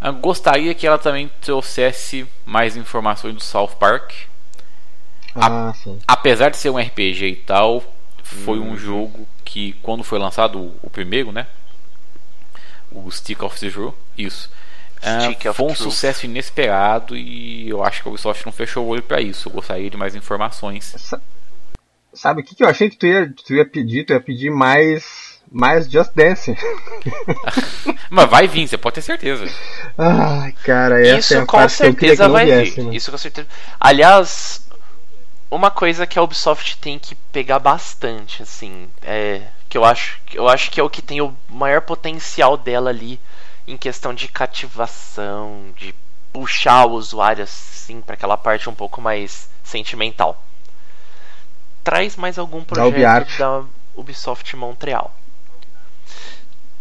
*laughs* Gostaria que ela também trouxesse mais informações do South Park. Ah, sim. apesar de ser um RPG e tal, foi um jogo que quando foi lançado o, o primeiro, né? O Stick of the True, isso. Ah, Stick of foi um Truth. sucesso inesperado e eu acho que a Ubisoft não fechou o olho pra isso. Eu gostaria de mais informações. Sa- Sabe o que, que eu achei que tu ia, tu ia pedir? Tu ia pedir mais, mais Just Dance. *laughs* Mas vai vir, você pode ter certeza. Ai, cara, essa é Isso a com parte que eu que certeza não vai viesse, vir. né? Isso com certeza. Aliás, uma coisa que a Ubisoft tem que pegar bastante, assim, é que eu acho, eu acho que é o que tem o maior potencial dela ali em questão de cativação, de puxar o usuário assim para aquela parte um pouco mais sentimental. Traz mais algum projeto da Ubisoft Montreal.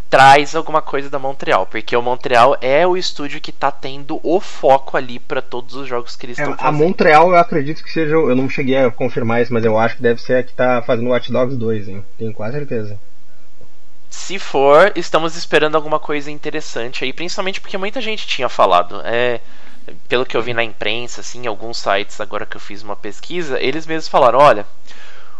Traz alguma coisa da Montreal, porque o Montreal é o estúdio que tá tendo o foco ali para todos os jogos que eles É, estão a fazendo. Montreal eu acredito que seja. Eu não cheguei a confirmar isso, mas eu acho que deve ser a que tá fazendo Watch Dogs 2, hein? Tenho quase certeza. Se for, estamos esperando alguma coisa interessante aí, principalmente porque muita gente tinha falado. É, pelo que eu vi na imprensa, assim, em alguns sites, agora que eu fiz uma pesquisa, eles mesmos falaram: olha,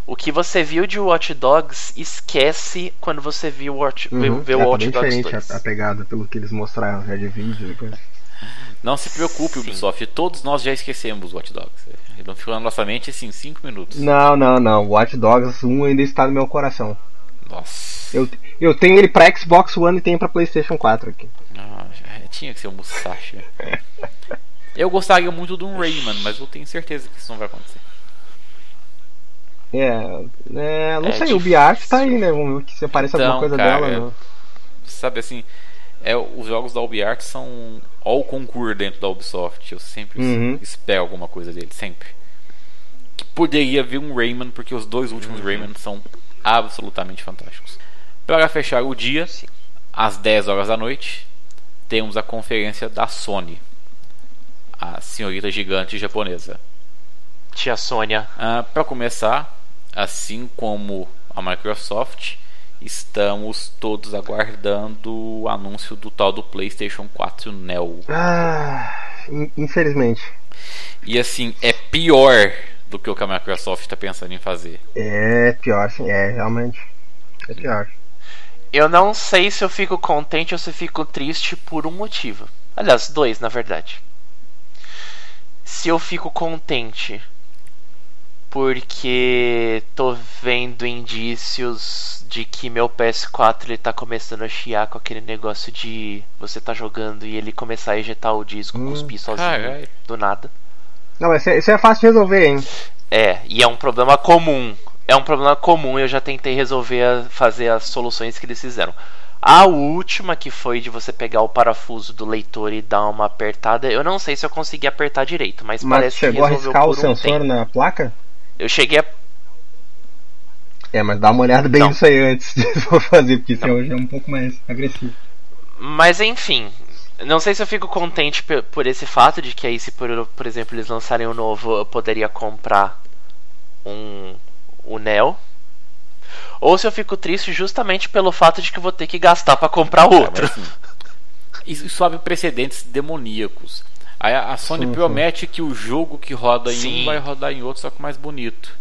o que você viu de Watch Dogs, esquece quando você viu Watch, vê, vê É, o tá Watch bem Dogs diferente 2. a, a pegada, pelo que eles mostraram já de vídeo. e coisa. Não se preocupe, Sim. Ubisoft. Todos nós já esquecemos o Watch Dogs. Ele não ficou na nossa mente assim 5 minutos. Não, não, não. Watch Dogs 1 ainda está no meu coração. Nossa. Eu, eu tenho ele pra Xbox One e tenho pra PlayStation 4 aqui. Ah, já- tinha que ser um Musashi. Eu gostaria muito de um Rayman, mas eu tenho certeza que isso não vai acontecer. É, é não É sei, o difícil. Biart tá aí, né? Vamos ver se aparece Então, alguma coisa cara, dela. eu- Né? Sabe assim, é, os jogos da UbiArt são all concurso dentro da Ubisoft. Eu sempre Uhum. espero alguma coisa dele, sempre. Que poderia vir um Rayman, porque os dois últimos Rayman são absolutamente fantásticos. Para fechar o dia, Sim. às 10 horas da noite, temos a conferência da Sony, a senhorita gigante japonesa. Tia Sônia. Ah, Para começar, assim como a Microsoft, estamos todos aguardando o anúncio do tal do PlayStation 4 Neo. Ah, in- infelizmente. E assim, é pior do que o que a Microsoft está pensando em fazer. É pior, sim, é, realmente. É pior. Eu não sei se eu fico contente ou se fico triste por um motivo. Aliás, dois, na verdade. Se eu fico contente porque tô vendo indícios de que meu PS4 ele tá começando a chiar com aquele negócio de você tá jogando e ele começar a ejetar o disco, Hum, cuspir sozinho carai. do nada. Não, mas isso é- é fácil de resolver, hein? É, e é um problema comum. É um problema comum, eu já tentei resolver, a- fazer as soluções que eles fizeram. A última, que foi de você pegar o parafuso do leitor e dar uma apertada, eu não sei se eu consegui apertar direito, mas, Mas parece chegou a que resolveu riscar o um sensor tempo. na placa? Eu cheguei a É, mas dá uma olhada bem Não. nisso aí antes de *laughs* fazer, porque isso hoje é um pouco mais agressivo. Mas enfim, não sei se eu fico contente por esse fato de que aí se por, por exemplo eles lançarem o novo, eu poderia comprar um o Neo. Ou se eu fico triste justamente pelo fato de que eu vou ter que gastar pra comprar Cara, outro. mas, assim, *laughs* isso, abre precedentes demoníacos. A, a Sony Sim, sim. promete que o jogo que roda em Sim. um vai rodar em outro, só que mais bonito.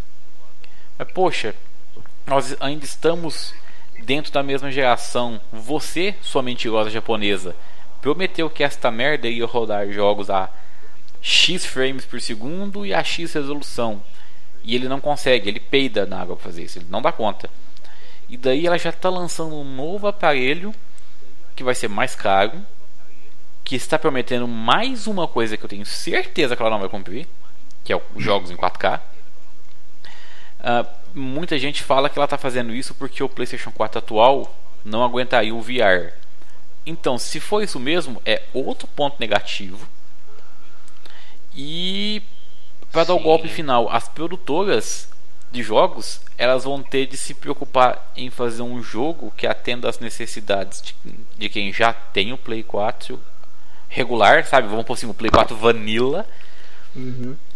Mas poxa, nós ainda estamos dentro da mesma geração. Você, sua mentirosa japonesa, prometeu que esta merda ia rodar jogos a X frames por segundo e a X resolução. E ele não consegue, ele peida na água pra fazer isso, ele não dá conta. E daí ela já está lançando um novo aparelho que vai ser mais caro, que está prometendo mais uma coisa que eu tenho certeza que ela não vai cumprir, que é o jogos em 4K. Ah, muita gente fala que ela está fazendo isso porque o PlayStation 4 atual não aguentaria o VR. Então, se for isso mesmo, é outro ponto negativo. E para dar o golpe final, as produtoras de jogos elas vão ter de se preocupar em fazer um jogo que atenda às necessidades de, de quem já tem o Play 4 regular, sabe? Vamos por assim, o Play 4 Vanilla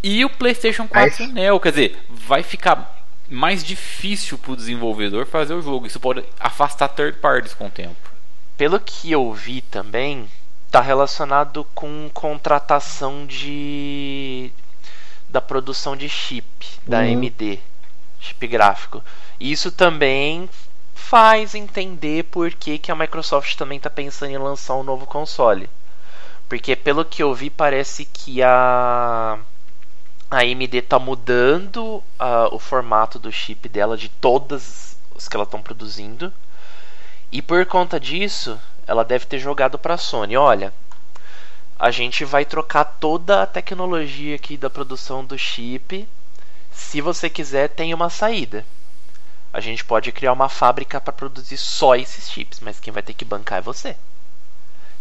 e o PlayStation 4 Aí- Neo. Quer dizer, vai ficar mais difícil para o desenvolvedor fazer o jogo. Isso pode afastar third parties com o tempo. Pelo que eu vi também, tá relacionado com contratação de da produção de chip da Uhum. AMD, chip gráfico. Isso também faz entender por que, que a Microsoft também tá pensando em lançar um novo console. Porque pelo que eu vi parece que a a AMD tá mudando ah, o formato do chip dela de todas as que ela estão produzindo. E por conta disso, ela deve ter jogado para a Sony, olha, a gente vai trocar toda a tecnologia aqui da produção do chip. Se você quiser, tem uma saída. A gente pode criar uma fábrica para produzir só esses chips, mas quem vai ter que bancar é você.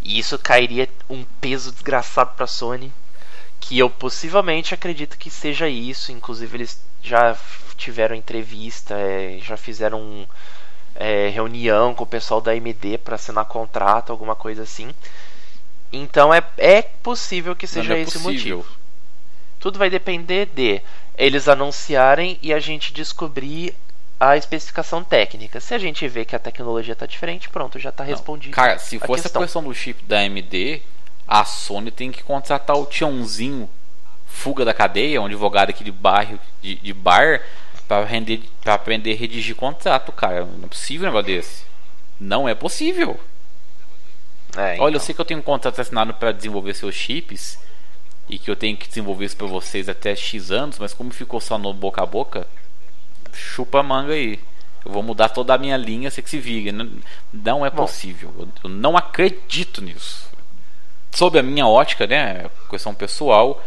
E isso cairia um peso desgraçado para a Sony, que eu possivelmente acredito que seja isso. Inclusive eles já tiveram entrevista, é, já fizeram um, é, reunião com o pessoal da AMD para assinar contrato, alguma coisa assim. Então é, é possível que seja é esse o motivo. Tudo vai depender de eles anunciarem e a gente descobrir a especificação técnica. Se a gente vê que a tecnologia está diferente, pronto, já está respondido. Cara, se a for essa questão. questão do chip da AMD, a Sony tem que contratar o Tiãozinho fuga da cadeia, um advogado aqui de bairro, de, de bar, para render, para aprender a redigir contrato, cara. Não é possível um negócio desse. Não é possível. É, Olha, eu então. sei que eu tenho um contrato assinado para desenvolver seus chips e que eu tenho que desenvolver isso para vocês até X anos, mas como ficou só no boca a boca, chupa a manga aí. Eu vou mudar toda a minha linha, você que se vira. Não, não é Bom. possível. Eu, eu não acredito nisso. Sob a minha ótica, né, questão pessoal,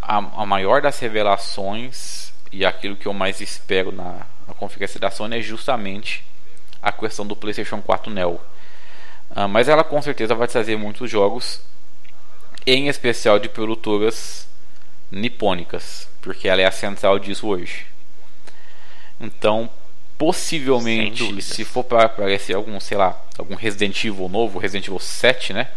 a, a maior das revelações e aquilo que eu mais espero na, na conferência da Sony é justamente a questão do PlayStation 4 Neo. Ah, mas ela com certeza vai trazer muitos jogos, em especial de produtoras nipônicas, porque ela é a central disso hoje. Então, possivelmente, se for para aparecer algum, sei lá, algum Resident Evil novo, Resident Evil 7, né?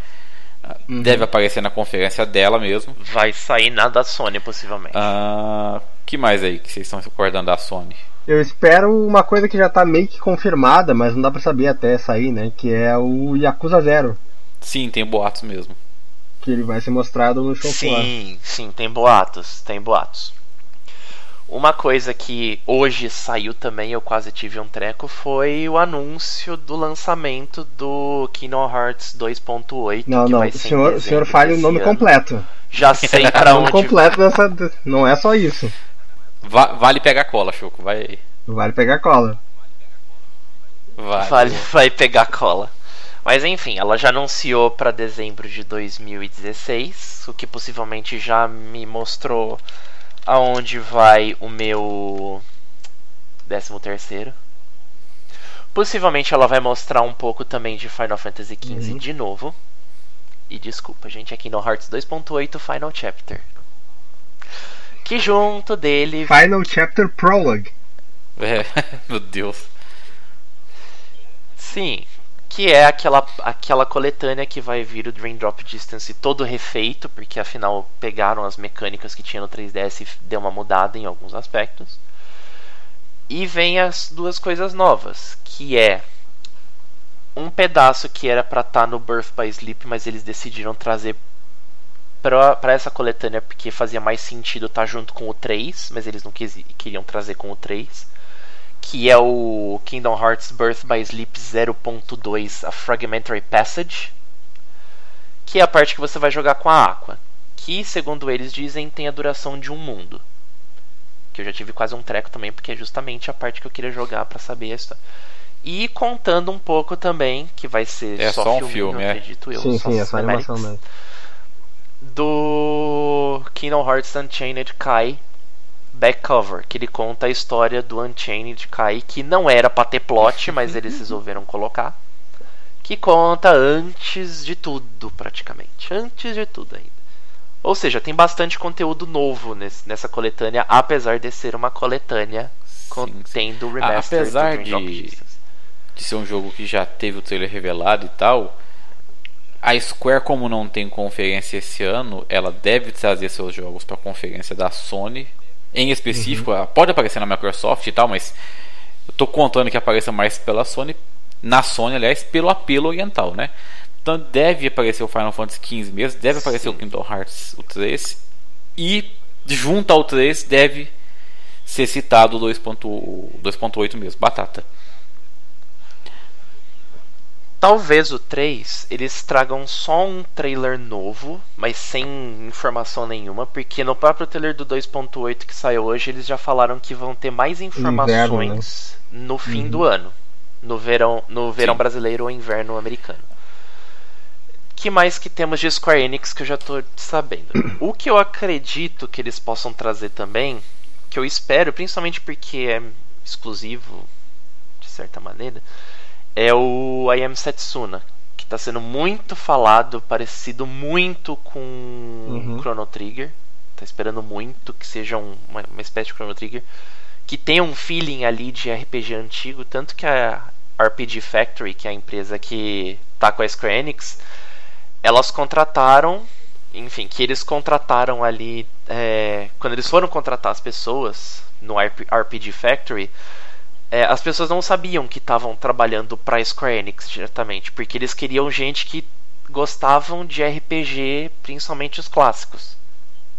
Ah, Deve aparecer na conferência dela mesmo. Vai sair nada da Sony, possivelmente. Ah, que mais aí que vocês estão se acordando da Sony? Eu espero uma coisa que já tá meio que confirmada, mas não dá pra saber até sair, né? Que é o Yakuza Zero. Sim, tem boatos mesmo. Que ele vai ser mostrado no show. Sim, sim, tem boatos, tem boatos. Uma coisa que hoje saiu também, eu quase tive um treco, foi o anúncio do lançamento do Kingdom Hearts 2.8. Não, que não, vai o senhor, o senhor fale o nome ano. completo. Já sei *laughs* O pra nome onde completo dessa. Não é só isso. Va- vale pegar cola, Choco. Vai. Vale pegar cola. Vai. Vale, *laughs* vai pegar cola. Mas enfim, ela já anunciou para dezembro de 2016, o que possivelmente já me mostrou aonde vai o meu 13 terceiro. Possivelmente ela vai mostrar um pouco também de Final Fantasy XV Uhum. de novo. E desculpa, gente, aqui no Hearts 2.8 Final Chapter. Que junto dele Final Chapter Prologue. É, *laughs* meu Deus. Sim, que é aquela, aquela coletânea que vai vir o Dream Drop Distance todo refeito, porque afinal pegaram as mecânicas que tinha no 3DS e deu uma mudada em alguns aspectos. E vem as duas coisas novas, que é um pedaço que era pra estar no Birth by Sleep, mas eles decidiram trazer pra, pra essa coletânea porque fazia mais sentido estar junto com o 3, mas eles não quis, queriam trazer com o 3 que é o Kingdom Hearts Birth by Sleep 0.2, a Fragmentary Passage, que é a parte que você vai jogar com a Aqua, que segundo eles dizem tem a duração de um mundo. Que eu já tive quase um treco também, porque é justamente a parte que eu queria jogar pra saber a história. E contando um pouco também, que vai ser É só, só um filminho, filme, é. acredito eu. sim, sim, é só animação mesmo. Do Kingdom Hearts Unchained Kai back cover, que ele conta a história do Unchained Kai, que não era pra ter plot, *laughs* mas eles resolveram colocar. Que conta antes de tudo, praticamente. Antes de tudo ainda. Ou seja, tem bastante conteúdo novo nesse- nessa coletânea, apesar de ser uma coletânea contendo o remaster Apesar do Dream de- de ser um jogo que já teve o trailer revelado e tal, a Square, como não tem conferência esse ano, ela deve trazer seus jogos para a conferência da Sony. Em específico, ela pode aparecer na Microsoft e tal, mas eu tô contando que apareça mais pela Sony, na Sony, aliás, pelo apelo oriental, né? Então deve aparecer o Final Fantasy XV mesmo, deve aparecer Sim. o Kingdom Hearts o 3 e junto ao 3 deve ser citado o 2.0 2.8 mesmo, batata. Talvez o 3 eles tragam só um trailer novo, mas sem informação nenhuma, porque no próprio trailer do 2.8 que saiu hoje, eles já falaram que vão ter mais informações no fim do ano, no verão, no verão Sim. brasileiro ou inverno americano. Que mais que temos de Square Enix que eu já tô sabendo? O que eu acredito que eles possam trazer também, que eu espero, principalmente porque é exclusivo de certa maneira, é o I Am Setsuna, que está sendo muito falado, parecido muito com Uhum. Chrono Trigger. Tá esperando muito que seja um- uma, uma espécie de Chrono Trigger. Que tenha um feeling ali de RPG antigo, tanto que a RPG Factory, que é a empresa que tá com a Square Enix, elas contrataram, enfim, que eles contrataram ali, é, quando eles foram contratar as pessoas no RP RPG Factory, é, as pessoas não sabiam que estavam trabalhando para Square Enix diretamente, porque eles queriam gente que gostavam de RPG, principalmente os clássicos.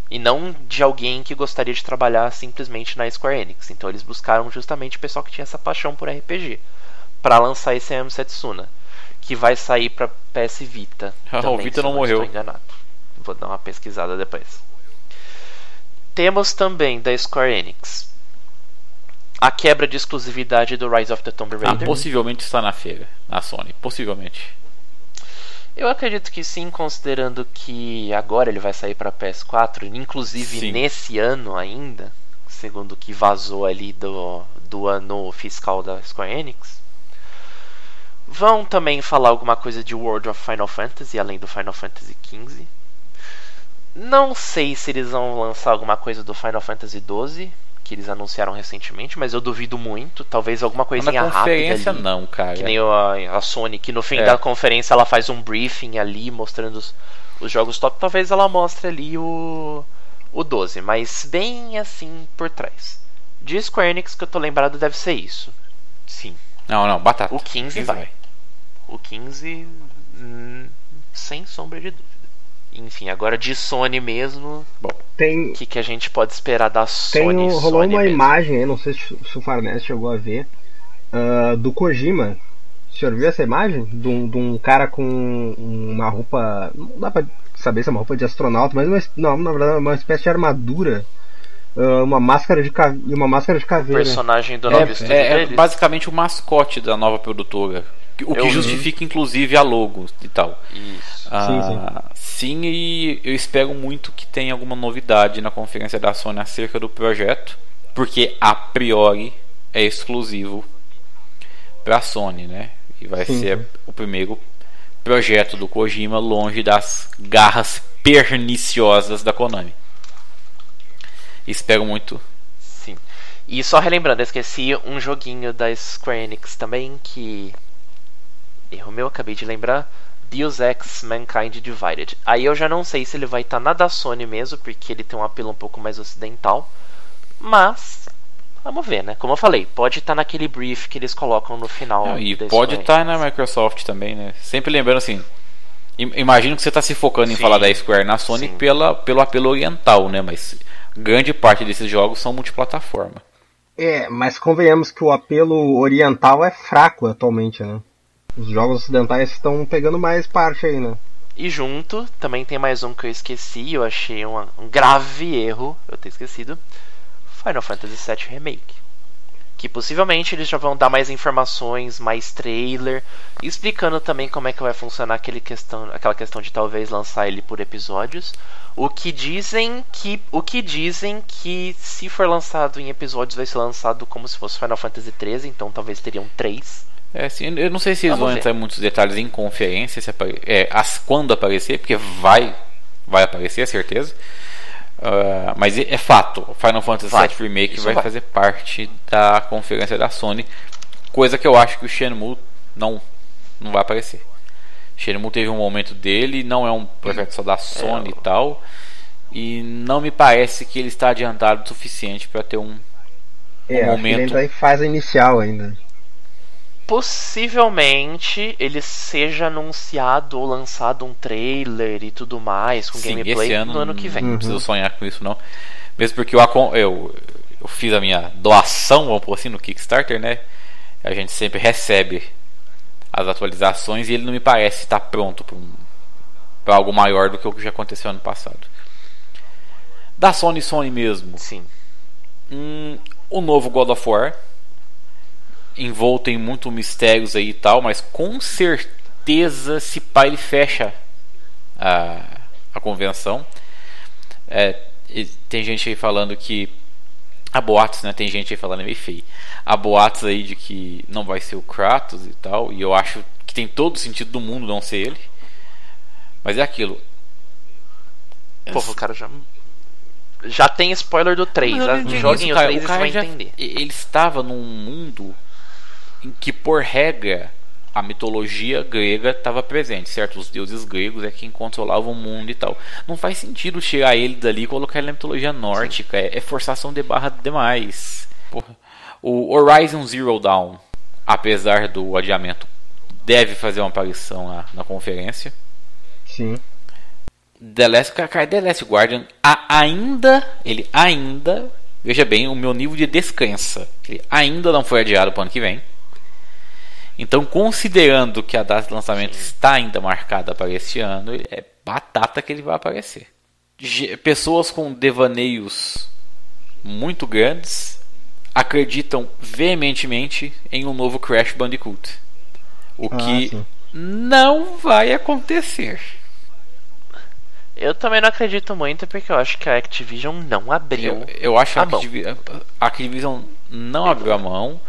E não de alguém que gostaria de trabalhar simplesmente na Square Enix. Então eles buscaram justamente o pessoal que tinha essa paixão por RPG para lançar esse Am Setsuna, que vai sair para PS Vita. Ah, *laughs* o também, Vita se não eu morreu. Enganado. Vou dar uma pesquisada depois. Temos também da Square Enix a quebra de exclusividade do Rise of the Tomb Ah, Raider. possivelmente está na feira, na Sony, possivelmente. Eu acredito que sim, considerando que agora ele vai sair para PS4, inclusive Sim. nesse ano ainda, segundo o que vazou ali do, do ano fiscal da Square Enix. Vão também falar alguma coisa de World of Final Fantasy, além do Final Fantasy XV. Não sei se eles vão lançar alguma coisa do Final Fantasy XII, que eles anunciaram recentemente, mas eu duvido muito. Talvez alguma Mas coisinha na rápida conferência ali. não, cara. Que nem a, a Sony, que no fim É. da conferência ela faz um briefing ali mostrando os, os jogos top. Talvez ela mostre ali o, o 12, mas bem assim por trás. De Square Enix que eu tô lembrado deve ser isso. Sim. Não, não, batata. O 15 vai. O 15, hum, sem sombra de dúvida. Enfim, agora de Sony mesmo, Tem, o que, que a gente pode esperar da tem Sony? um- rolou Sony uma mesmo? imagem aí, não sei se, o Farnese chegou a ver, ah, do Kojima. O senhor viu essa imagem? De um, de um cara com uma roupa. Não dá pra saber se é uma roupa de astronauta, mas uma, não, na verdade é uma espécie de armadura. ah, uma máscara de ca- e uma máscara de caveira. personagem do novo estúdio É, é, é basicamente o mascote da nova produtora. O que Eu vi. justifica, inclusive, a logo e tal. Isso. Ah, sim, e eu espero muito que tenha alguma novidade na conferência da Sony acerca do projeto, porque a priori é exclusivo para a Sony, né? E vai Sim, ser sim. o primeiro projeto do Kojima longe das garras perniciosas da Konami. Espero muito. Sim. E só relembrando, eu esqueci um joguinho da Square Enix também que. Erro meu, acabei de lembrar. Deus Ex Mankind Divided. Aí eu já não sei se ele vai estar na da Sony mesmo, porque ele tem um apelo um pouco mais ocidental. Mas. Vamos ver, né? Como eu falei, pode estar naquele brief que eles colocam no final. Não, e pode estar na Enix. Microsoft também, né? Sempre lembrando assim. im- Imagino que você está se focando em Sim. falar da Square na Sony Sim. pela, pelo apelo oriental, né? Mas grande parte desses jogos são multiplataforma. É, mas convenhamos que o apelo oriental é fraco atualmente, né? Os jogos ocidentais estão pegando mais parte aí, né? E junto, também tem mais um que eu esqueci, eu achei um, um grave erro, eu ter esquecido. Final Fantasy VII Remake. Que possivelmente eles já vão dar mais informações, mais trailer, explicando também como é que vai funcionar aquele questão, aquela questão de talvez lançar ele por episódios. O que dizem que o que dizem que se for lançado em episódios vai ser lançado como se fosse Final Fantasy XIII, então talvez teriam três. É, assim, eu não sei se eles Vamos vão ver. entrar em muitos detalhes em conferência, se apare- é, as- quando aparecer, porque vai, vai aparecer, é certeza. Ah, mas é, é fato, o Final Fantasy Vai, VII Remake vai, vai. fazer parte da conferência da Sony, coisa que eu acho que o Shenmue não, não vai aparecer. Shenmue teve um momento dele, não é um projeto só da Sony e tal, e não me parece que ele está adiantado o suficiente para ter um É, acho que ele momento- ainda tá em fase inicial ainda. Possivelmente ele seja anunciado ou lançado um trailer e tudo mais com Sim, gameplay ano, no ano que vem. Não preciso sonhar com isso, não. Mesmo porque eu, eu, eu fiz a minha doação, vamos por assim, no Kickstarter, né? A gente sempre recebe as atualizações e ele não me parece estar pronto para um, pra algo maior do que o que já aconteceu ano passado. Da Sony Sony mesmo, Sim. Hum, o novo God of War envolto em muito mistérios aí e tal, mas com certeza se pá ele fecha a, a convenção. É, tem gente aí falando que há boatos, né? Tem gente aí falando é meio feio. Há boatos aí de que não vai ser o Kratos e tal, e eu acho que tem todo o sentido do mundo não ser ele. Mas é aquilo. Pô, o cara já. Já tem spoiler do 3. Mas eu não Já digo joguem o cara. 3 e O você vai entender. Ele estava num mundo em que, por regra, a mitologia grega estava presente, certo? Os deuses gregos é quem controlava o mundo e tal. Não faz sentido tirar ele dali e colocar ele na mitologia nórdica. É, é forçação de barra demais. Porra. O Horizon Zero Dawn, apesar do adiamento, deve fazer uma aparição na, na conferência. Sim. The Last, cara, The Last Guardian a- ainda, ele ainda, veja bem, o meu nível de descrença, ele ainda não foi adiado para o ano que vem. Então, considerando que a data de lançamento está ainda marcada para esse ano, é batata que ele vai aparecer. Pessoas com devaneios muito grandes acreditam veementemente em um novo Crash Bandicoot. O Ah, que sim. não vai acontecer. Eu também não acredito muito porque eu acho que a Activision não abriu. Eu, eu acho que a a mão. Activi- a Activision não abriu a mão.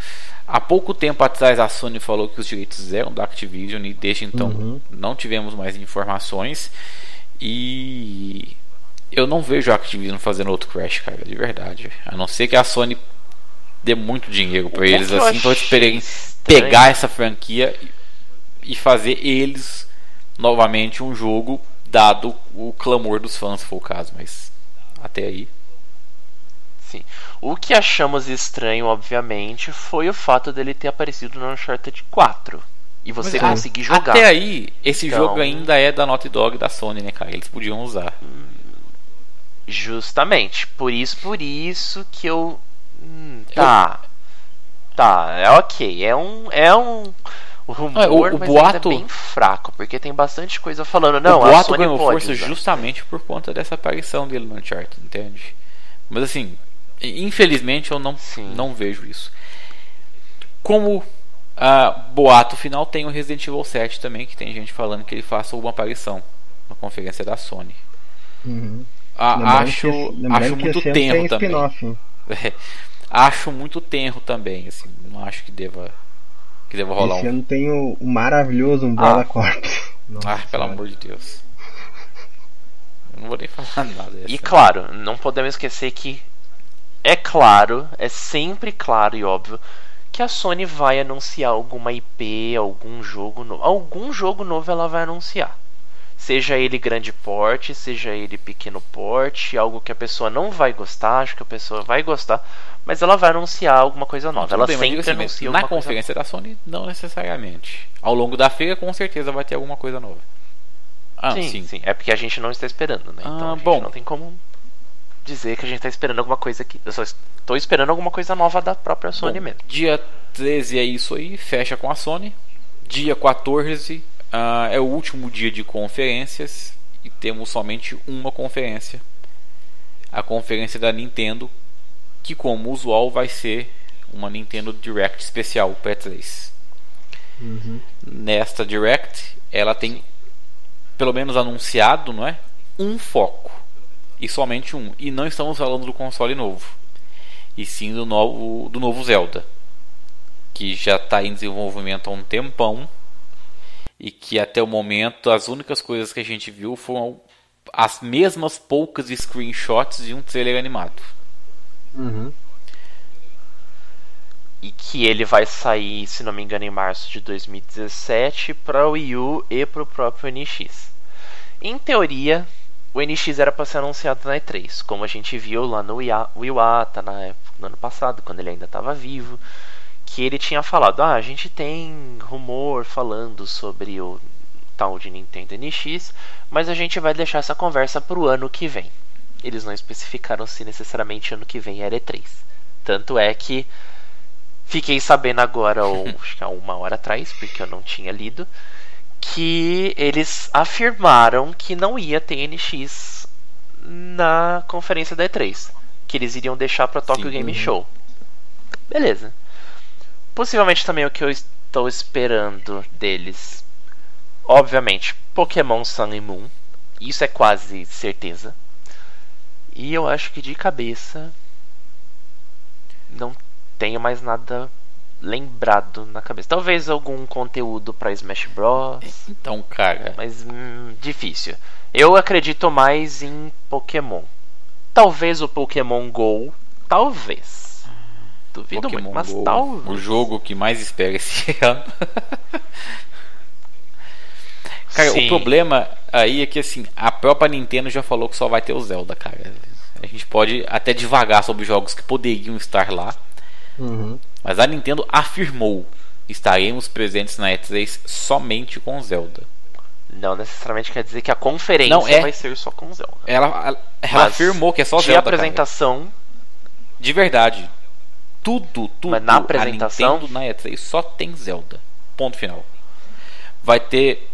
Há pouco tempo atrás a Sony falou que os direitos eram da Activision e desde então Uhum. não tivemos mais informações. E eu não vejo a Activision fazendo outro Crash, cara, de verdade. A não ser que a Sony dê muito dinheiro pra O eles assim, pra eles pegar essa franquia e- e fazer eles novamente um jogo, dado o clamor dos fãs, se for o caso. Mas até aí. Sim. O que achamos estranho, obviamente, foi o fato dele ter aparecido no Uncharted 4. E você Mas, conseguir jogar. Até aí, esse Então- jogo ainda é da Naughty Dog e da Sony, né, cara? Eles podiam usar. Justamente. Por isso, por isso que eu. Hum, tá. Tá, é ok. É um. É um. O rumor, É, o- o mas boato- é bem fraco, porque tem bastante coisa falando. Não, o boato ganhou força usar. justamente por conta dessa aparição dele no Uncharted, entende? Mas assim, infelizmente eu não, Sim. não vejo isso. Como ah, boato final tem o Resident Evil 7 também, que tem gente falando que ele faça uma aparição na conferência da Sony. Uhum. Ah, Lembrando acho que acho que muito tenro também. *laughs* É, acho muito tenro também, assim, não acho que deva que deva rolar Esse um. ano tem o, o maravilhoso Umbrella Ah. Corp. *laughs* Nossa Ah, pelo amor de Deus. Eu não vou nem falar nada. E claro, não podemos esquecer que é claro, é sempre claro e óbvio que a Sony vai anunciar alguma IP, algum jogo novo. Algum jogo novo ela vai anunciar. Seja ele grande porte, seja ele pequeno porte, algo que a pessoa não vai gostar, acho que a pessoa vai gostar, mas ela vai anunciar alguma coisa nova. Tudo ela bem, sempre assim, anuncia na conferência da Sony, não necessariamente. Ao longo da feira, com certeza vai ter alguma coisa nova. Ah, sim, sim. sim, É porque a gente não está esperando, né? Então Ah, bom. não tem como dizer que a gente está esperando alguma coisa aqui. Eu só estou esperando alguma coisa nova da própria Sony Bom, mesmo. Dia 13 é isso aí, fecha com a Sony. Dia 14 ah, é o último dia de conferências e temos somente uma conferência. A conferência da Nintendo, que como usual vai ser uma Nintendo Direct especial para 3. Nesta Direct, ela tem pelo menos anunciado, não é? Um foco. E somente um. E não estamos falando do console novo. E sim do novo, do novo Zelda. Que já está em desenvolvimento há um tempão. E que até o momento as únicas coisas que a gente viu foram as mesmas poucas screenshots de um trailer animado. Uhum. E que ele vai sair, se não me engano, em março de 2017 para o Wii U e para o próprio NX. Em teoria, o NX era para ser anunciado na E3, como a gente viu lá no Iwata na época, no ano passado, quando ele ainda estava vivo, que ele tinha falado: "Ah, a gente tem rumor falando sobre o tal de Nintendo NX, mas a gente vai deixar essa conversa para o ano que vem". Eles não especificaram se necessariamente ano que vem era E3. Tanto é que Fiquei sabendo agora, ou *laughs* acho que há uma hora atrás, porque eu não tinha lido, que eles afirmaram que não ia ter NX na conferência da E3. Que eles iriam deixar para Tokyo Sim. Game Show. Beleza. Possivelmente também o que eu estou esperando deles. Obviamente, Pokémon Sun e Moon. Isso é quase certeza. E eu acho que de cabeça não tenho mais nada lembrado na cabeça. Talvez algum conteúdo para Smash Bros. Então, cara, Mas hum, difícil. Eu acredito mais em Pokémon. Talvez o Pokémon Go. Talvez. Duvido Pokémon muito, mas Go, talvez. o jogo que mais espera esse *laughs* ano. cara, Sim. o problema aí é que assim, a própria Nintendo já falou que só vai ter o Zelda, cara. A gente pode até devagar sobre jogos que poderiam estar lá, Uhum. Mas a Nintendo afirmou: estaremos presentes na E3 somente com Zelda. Não necessariamente quer dizer que a conferência Não, é. vai ser só com Zelda. Ela, ela, afirmou que é só Zelda. cara. apresentação, De verdade. Tudo, tudo. Mas na apresentação- A Nintendo na E3 só tem Zelda. Ponto final. Vai ter.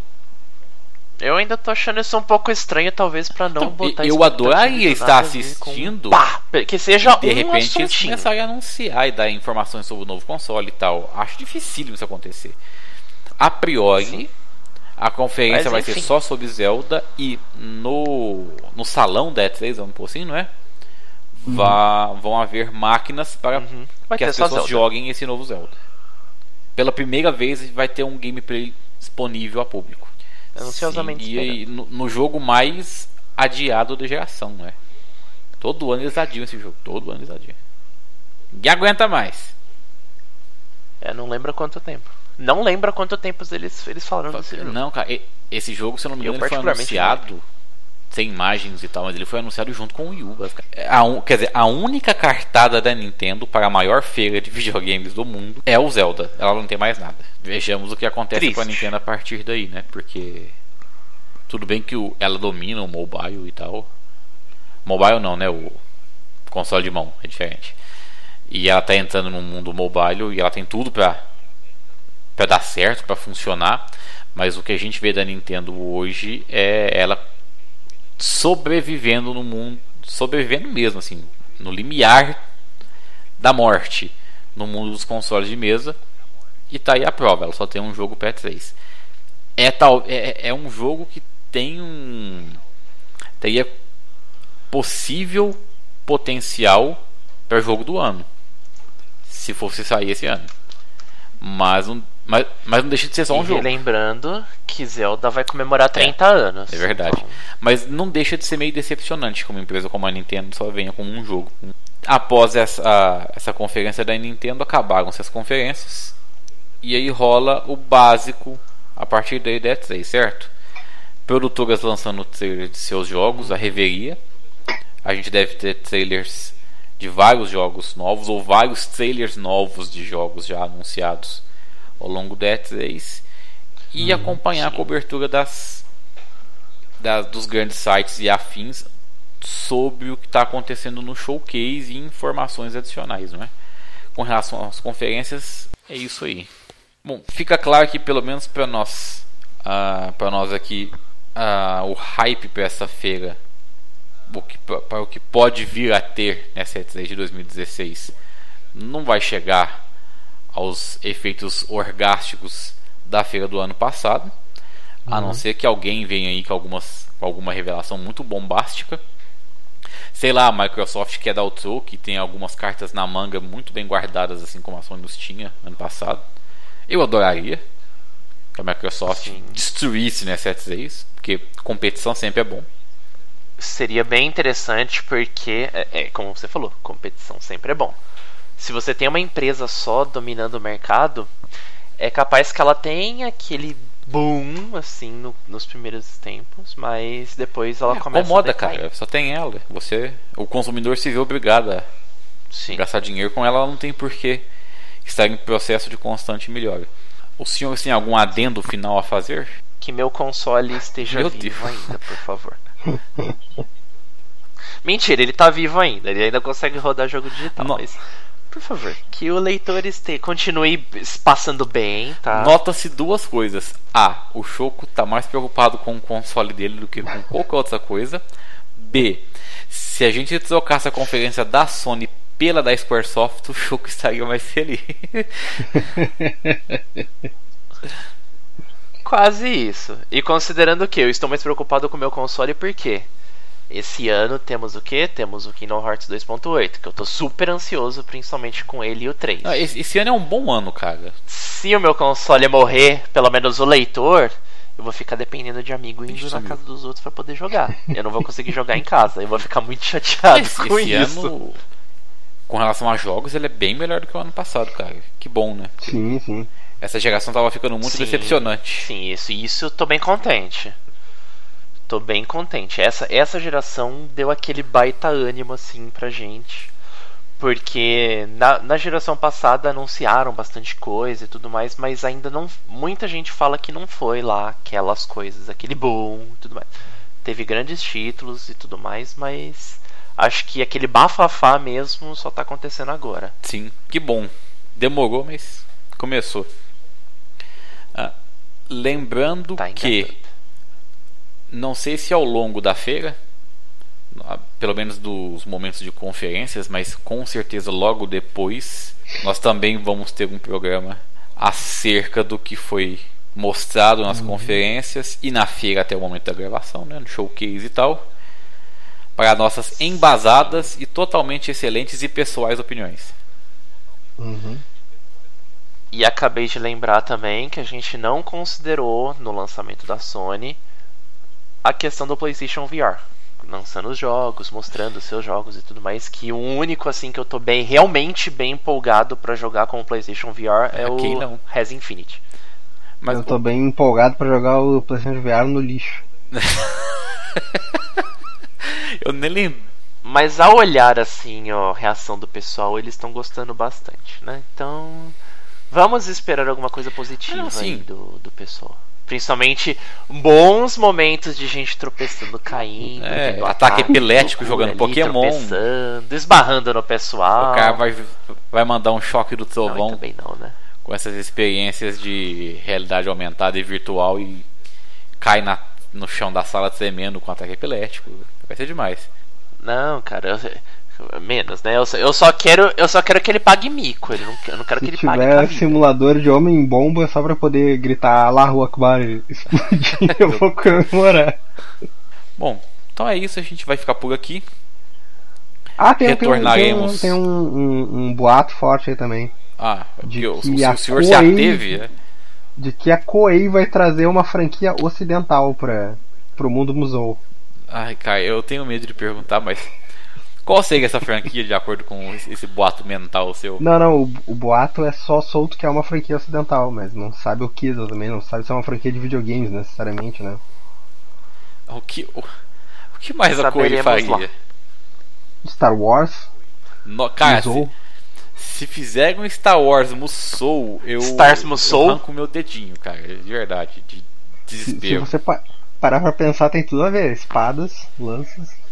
Eu ainda tô achando isso um pouco estranho, talvez, pra não Então, botar eu adoraria estar nada a ver com- assistindo. Pá, que seja de um repente eles começarem a anunciar e dar informações sobre o novo console e tal. Acho dificílimo isso acontecer. A priori, Sim. a conferência Mas, vai ser enfim. só sobre Zelda e no, no salão da E3, vamos por assim, não é? Vá- vão haver máquinas para Uhum. Que as pessoas Zelda. joguem esse novo Zelda. Pela primeira vez vai ter um gameplay disponível a público. Sim, e, e no, no jogo mais adiado da geração, não é? Todo ano eles adiam esse jogo. Todo ano eles adiam. E aguenta mais. É, não lembra quanto tempo. Não lembra quanto tempo eles, eles falaram desse jogo. Não, cara, esse jogo, se eu não me Eu engano, foi anunciado. Sem imagens e tal, mas ele foi anunciado junto com o Wii U. A un... Quer dizer, a única cartada da Nintendo para a maior feira de *laughs* videogames do mundo é o Zelda. Ela não tem mais nada. Vejamos o que acontece Triste. com a Nintendo a partir daí, né? Porque tudo bem que o... ela domina o mobile e tal. Mobile não, né? O console de mão é diferente. E ela tá entrando no mundo mobile e ela tem tudo pra, pra dar certo, pra funcionar. Mas o que a gente vê da Nintendo hoje é ela sobrevivendo no mundo, sobrevivendo mesmo, assim, no limiar da morte no mundo dos consoles de mesa. E tá aí a prova, ela só tem um jogo PS3. É, tal, é, é um jogo que tem um. teria possível potencial para jogo do ano. Se fosse sair esse ano. Mas não, mas, mas não deixa de ser só um e jogo. lembrando que Zelda vai comemorar 30 anos. É verdade. Então, Mas não deixa de ser meio decepcionante como uma empresa como a Nintendo só venha com um jogo. Após essa, essa conferência da Nintendo, acabaram-se as conferências. E aí rola o básico a partir daí da E3, certo? Produtoras lançando trailers de seus jogos, a reveria. A gente deve ter trailers de vários jogos novos ou vários trailers novos de jogos já anunciados ao longo da E3 e acompanhar sim. a cobertura das, das dos grandes sites e afins sobre o que está acontecendo no showcase e informações adicionais, não é? Com relação às conferências, é isso aí. Bom, fica claro que pelo menos para nós, ah, para nós aqui, ah, o hype para essa feira, para o que pode vir a ter nessa E3 de 2016, não vai chegar aos efeitos orgásticos da feira do ano passado, a não ser que alguém venha aí com, algumas, com alguma revelação muito bombástica. Sei lá, a Microsoft quer dar o troco, tem algumas cartas na manga muito bem guardadas, assim como a Sony nos tinha ano passado. Eu adoraria que a Microsoft Sim. destruísse nessa E3, porque competição sempre é bom. seria bem interessante porque, é, é, como você falou, competição sempre é bom. Se você tem uma empresa só dominando o mercado, é capaz que ela tenha aquele boom assim no- nos primeiros tempos, mas depois ela É, começa Acomoda, a decair. cara. Só tem ela. Você, o consumidor se vê obrigado a Sim. gastar dinheiro com ela, ela não tem porquê estar em processo de constante melhora. O senhor tem algum adendo final a fazer? Que meu console esteja Meu vivo Deus. ainda, por favor. *laughs* Mentira, ele tá vivo ainda. Ele ainda consegue rodar jogo digital, No- mas por favor, que o leitor este continue passando bem, tá? Nota-se duas coisas. A. O Choco tá mais preocupado com o console dele do que com qualquer outra coisa. B. Se a gente trocasse a conferência da Sony pela da Squaresoft, o Choco estaria mais feliz. *laughs* Quase isso. E considerando que eu estou mais preocupado com o meu console por quê? Esse ano temos o quê? Temos o Kingdom Hearts 2.8, que eu tô super ansioso, principalmente com ele e o 3. Ah, esse, esse ano é um bom ano, cara. Se o meu console morrer, pelo menos o leitor, eu vou ficar dependendo de amigo indo na casa dos outros pra poder jogar. Eu não vou conseguir jogar em casa, eu vou ficar muito chateado Esse, com esse isso. ano, com relação a jogos, ele é bem melhor do que o ano passado, cara. Que bom, né? Sim, sim. Essa geração tava ficando muito Sim, decepcionante. Sim, isso, isso eu tô bem contente. Tô bem contente. Essa, essa geração deu aquele baita ânimo assim pra gente. Porque na, na geração passada anunciaram bastante coisa e tudo mais, mas ainda não. Muita gente fala que não foi lá aquelas coisas, aquele boom e tudo mais. Teve grandes títulos e tudo mais, mas acho que aquele bafafá mesmo só tá acontecendo agora. Sim, que bom. Demorou, mas começou. Ah, lembrando Tá que. Não sei se ao longo da feira, pelo menos dos momentos de conferências, mas com certeza logo depois, nós também vamos ter um programa acerca do que foi mostrado nas conferências e na feira até o momento da gravação, né, no showcase e tal, para nossas embasadas e totalmente excelentes e pessoais opiniões. Uhum. E acabei de lembrar também que a gente não considerou no lançamento da Sony a questão do PlayStation VR. Lançando os jogos, mostrando os seus jogos e tudo mais. Que o único assim que eu tô bem, realmente bem empolgado pra jogar com o PlayStation VR é, É, o não? Res Infinite. Mas eu tô bem empolgado pra jogar o PlayStation VR no lixo. *laughs* Eu nem lembro. Mas ao olhar assim, ó, a reação do pessoal, eles estão gostando bastante, né? Então, vamos esperar alguma coisa positiva Ah, não, do, do pessoal. Principalmente bons momentos de gente tropeçando, caindo, É, tendo ataque epilético do jogando ali, Pokémon. tropeçando, esbarrando no pessoal. O cara vai, vai mandar um choque do Não, trovão também não, né? com essas experiências de realidade aumentada e virtual e cai na, no chão da sala tremendo com ataque epilético. Vai ser demais. Não, cara, eu- menos, né? Eu, só- eu só quero, eu só quero que ele pague mico. Ele não, eu não quero que Se ele pague tiver a vida. simulador de homem bomba só pra poder gritar Allahu Akbar e explodir, *laughs* eu vou comemorar. Bom, então é isso. A gente vai ficar por aqui. Ah, tem, tem, um, tem, um, Retornaremos. tem um, um- um boato forte aí também. Ah, De o, que o- a o senhor se Koei- ateve. né? De que a Koei vai trazer uma franquia ocidental pra, pro mundo Musou. Ai, cara, eu tenho medo de perguntar, mas. Qual seria essa franquia de acordo com esse, boato mental seu? Não, não, o, o boato é só solto que é uma franquia ocidental, mas não sabe o que exatamente, não sabe se é uma franquia de videogames necessariamente, né? O que, o, o que mais a Koei faria? Star Wars, No, cara, se, Musou. se fizer um Star Wars Musou, eu. Stars Musou? Eu arranco meu dedinho, cara. De verdade. De se, se desespero. você pa- parar pra pensar, tem tudo a ver. Espadas, lanças.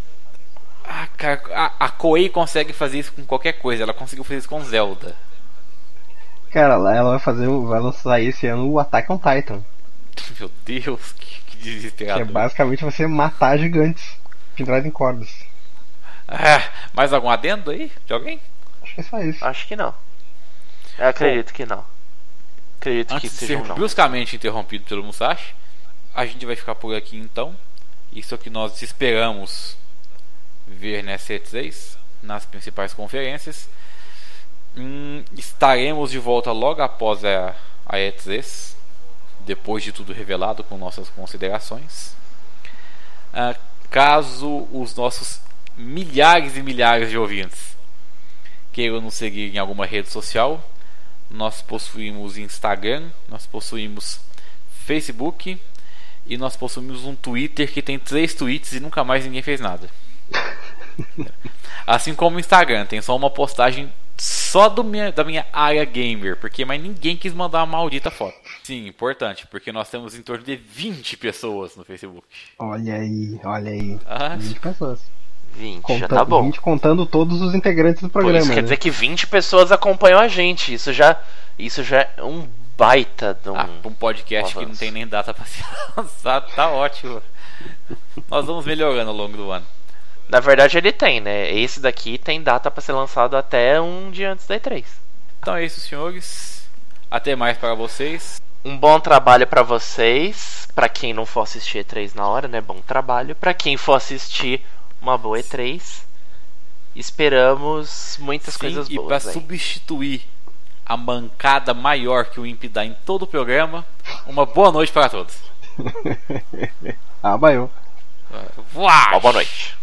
Ah, cara, a, a Koei consegue fazer isso com qualquer coisa. Ela conseguiu fazer isso com Zelda. Cara, lá ela vai fazer, um- vai lançar esse ano o Attack on Titan. *laughs* Meu Deus, que, que Que é desesperador. basicamente você matar gigantes pendurados em cordas. Ah, mais algum adendo aí? De alguém? Acho que é só isso. Acho que não. Eu acredito que não. Acredito que Antes de seja ser um não. bruscamente interrompido pelo Musashi, a gente vai ficar por aqui então. Isso é o que nós esperamos ver nessa E3, nas principais conferências. Hum, estaremos de volta logo após a, a E3, depois de tudo revelado, com nossas considerações. Ah, caso os nossos milhares e milhares de ouvintes queiram nos seguir em alguma rede social, nós possuímos Instagram, nós possuímos Facebook e nós possuímos um Twitter que tem três tweets e nunca mais ninguém fez nada. *laughs* Assim como o Instagram, tem só uma postagem só do minha, da minha área gamer, porque mais ninguém quis mandar uma maldita foto. Sim, importante, porque nós temos em torno de 20 pessoas no Facebook. Olha aí, olha aí. Ah, 20 pessoas. 20, Conta- já tá bom. 20 contando todos os integrantes do programa. isso quer né? dizer que 20 pessoas acompanham a gente. Isso já, isso já é um baita de um. Ah, um podcast que não tem nem data pra *laughs* ser lançado, tá ótimo. Nós vamos melhorando ao longo do ano. Na verdade, ele tem, né? Esse daqui tem data pra ser lançado até um dia antes da E3. Então é isso, senhores. Até mais para vocês. Um bom trabalho pra vocês. Pra quem não for assistir E3 na hora, né? Bom trabalho. Pra quem for assistir uma boa E3, esperamos muitas Sim, coisas e para boas. substituir a mancada maior que o Imp dá em todo o programa, uma boa noite para todos. *laughs* Ah! Uma boa noite.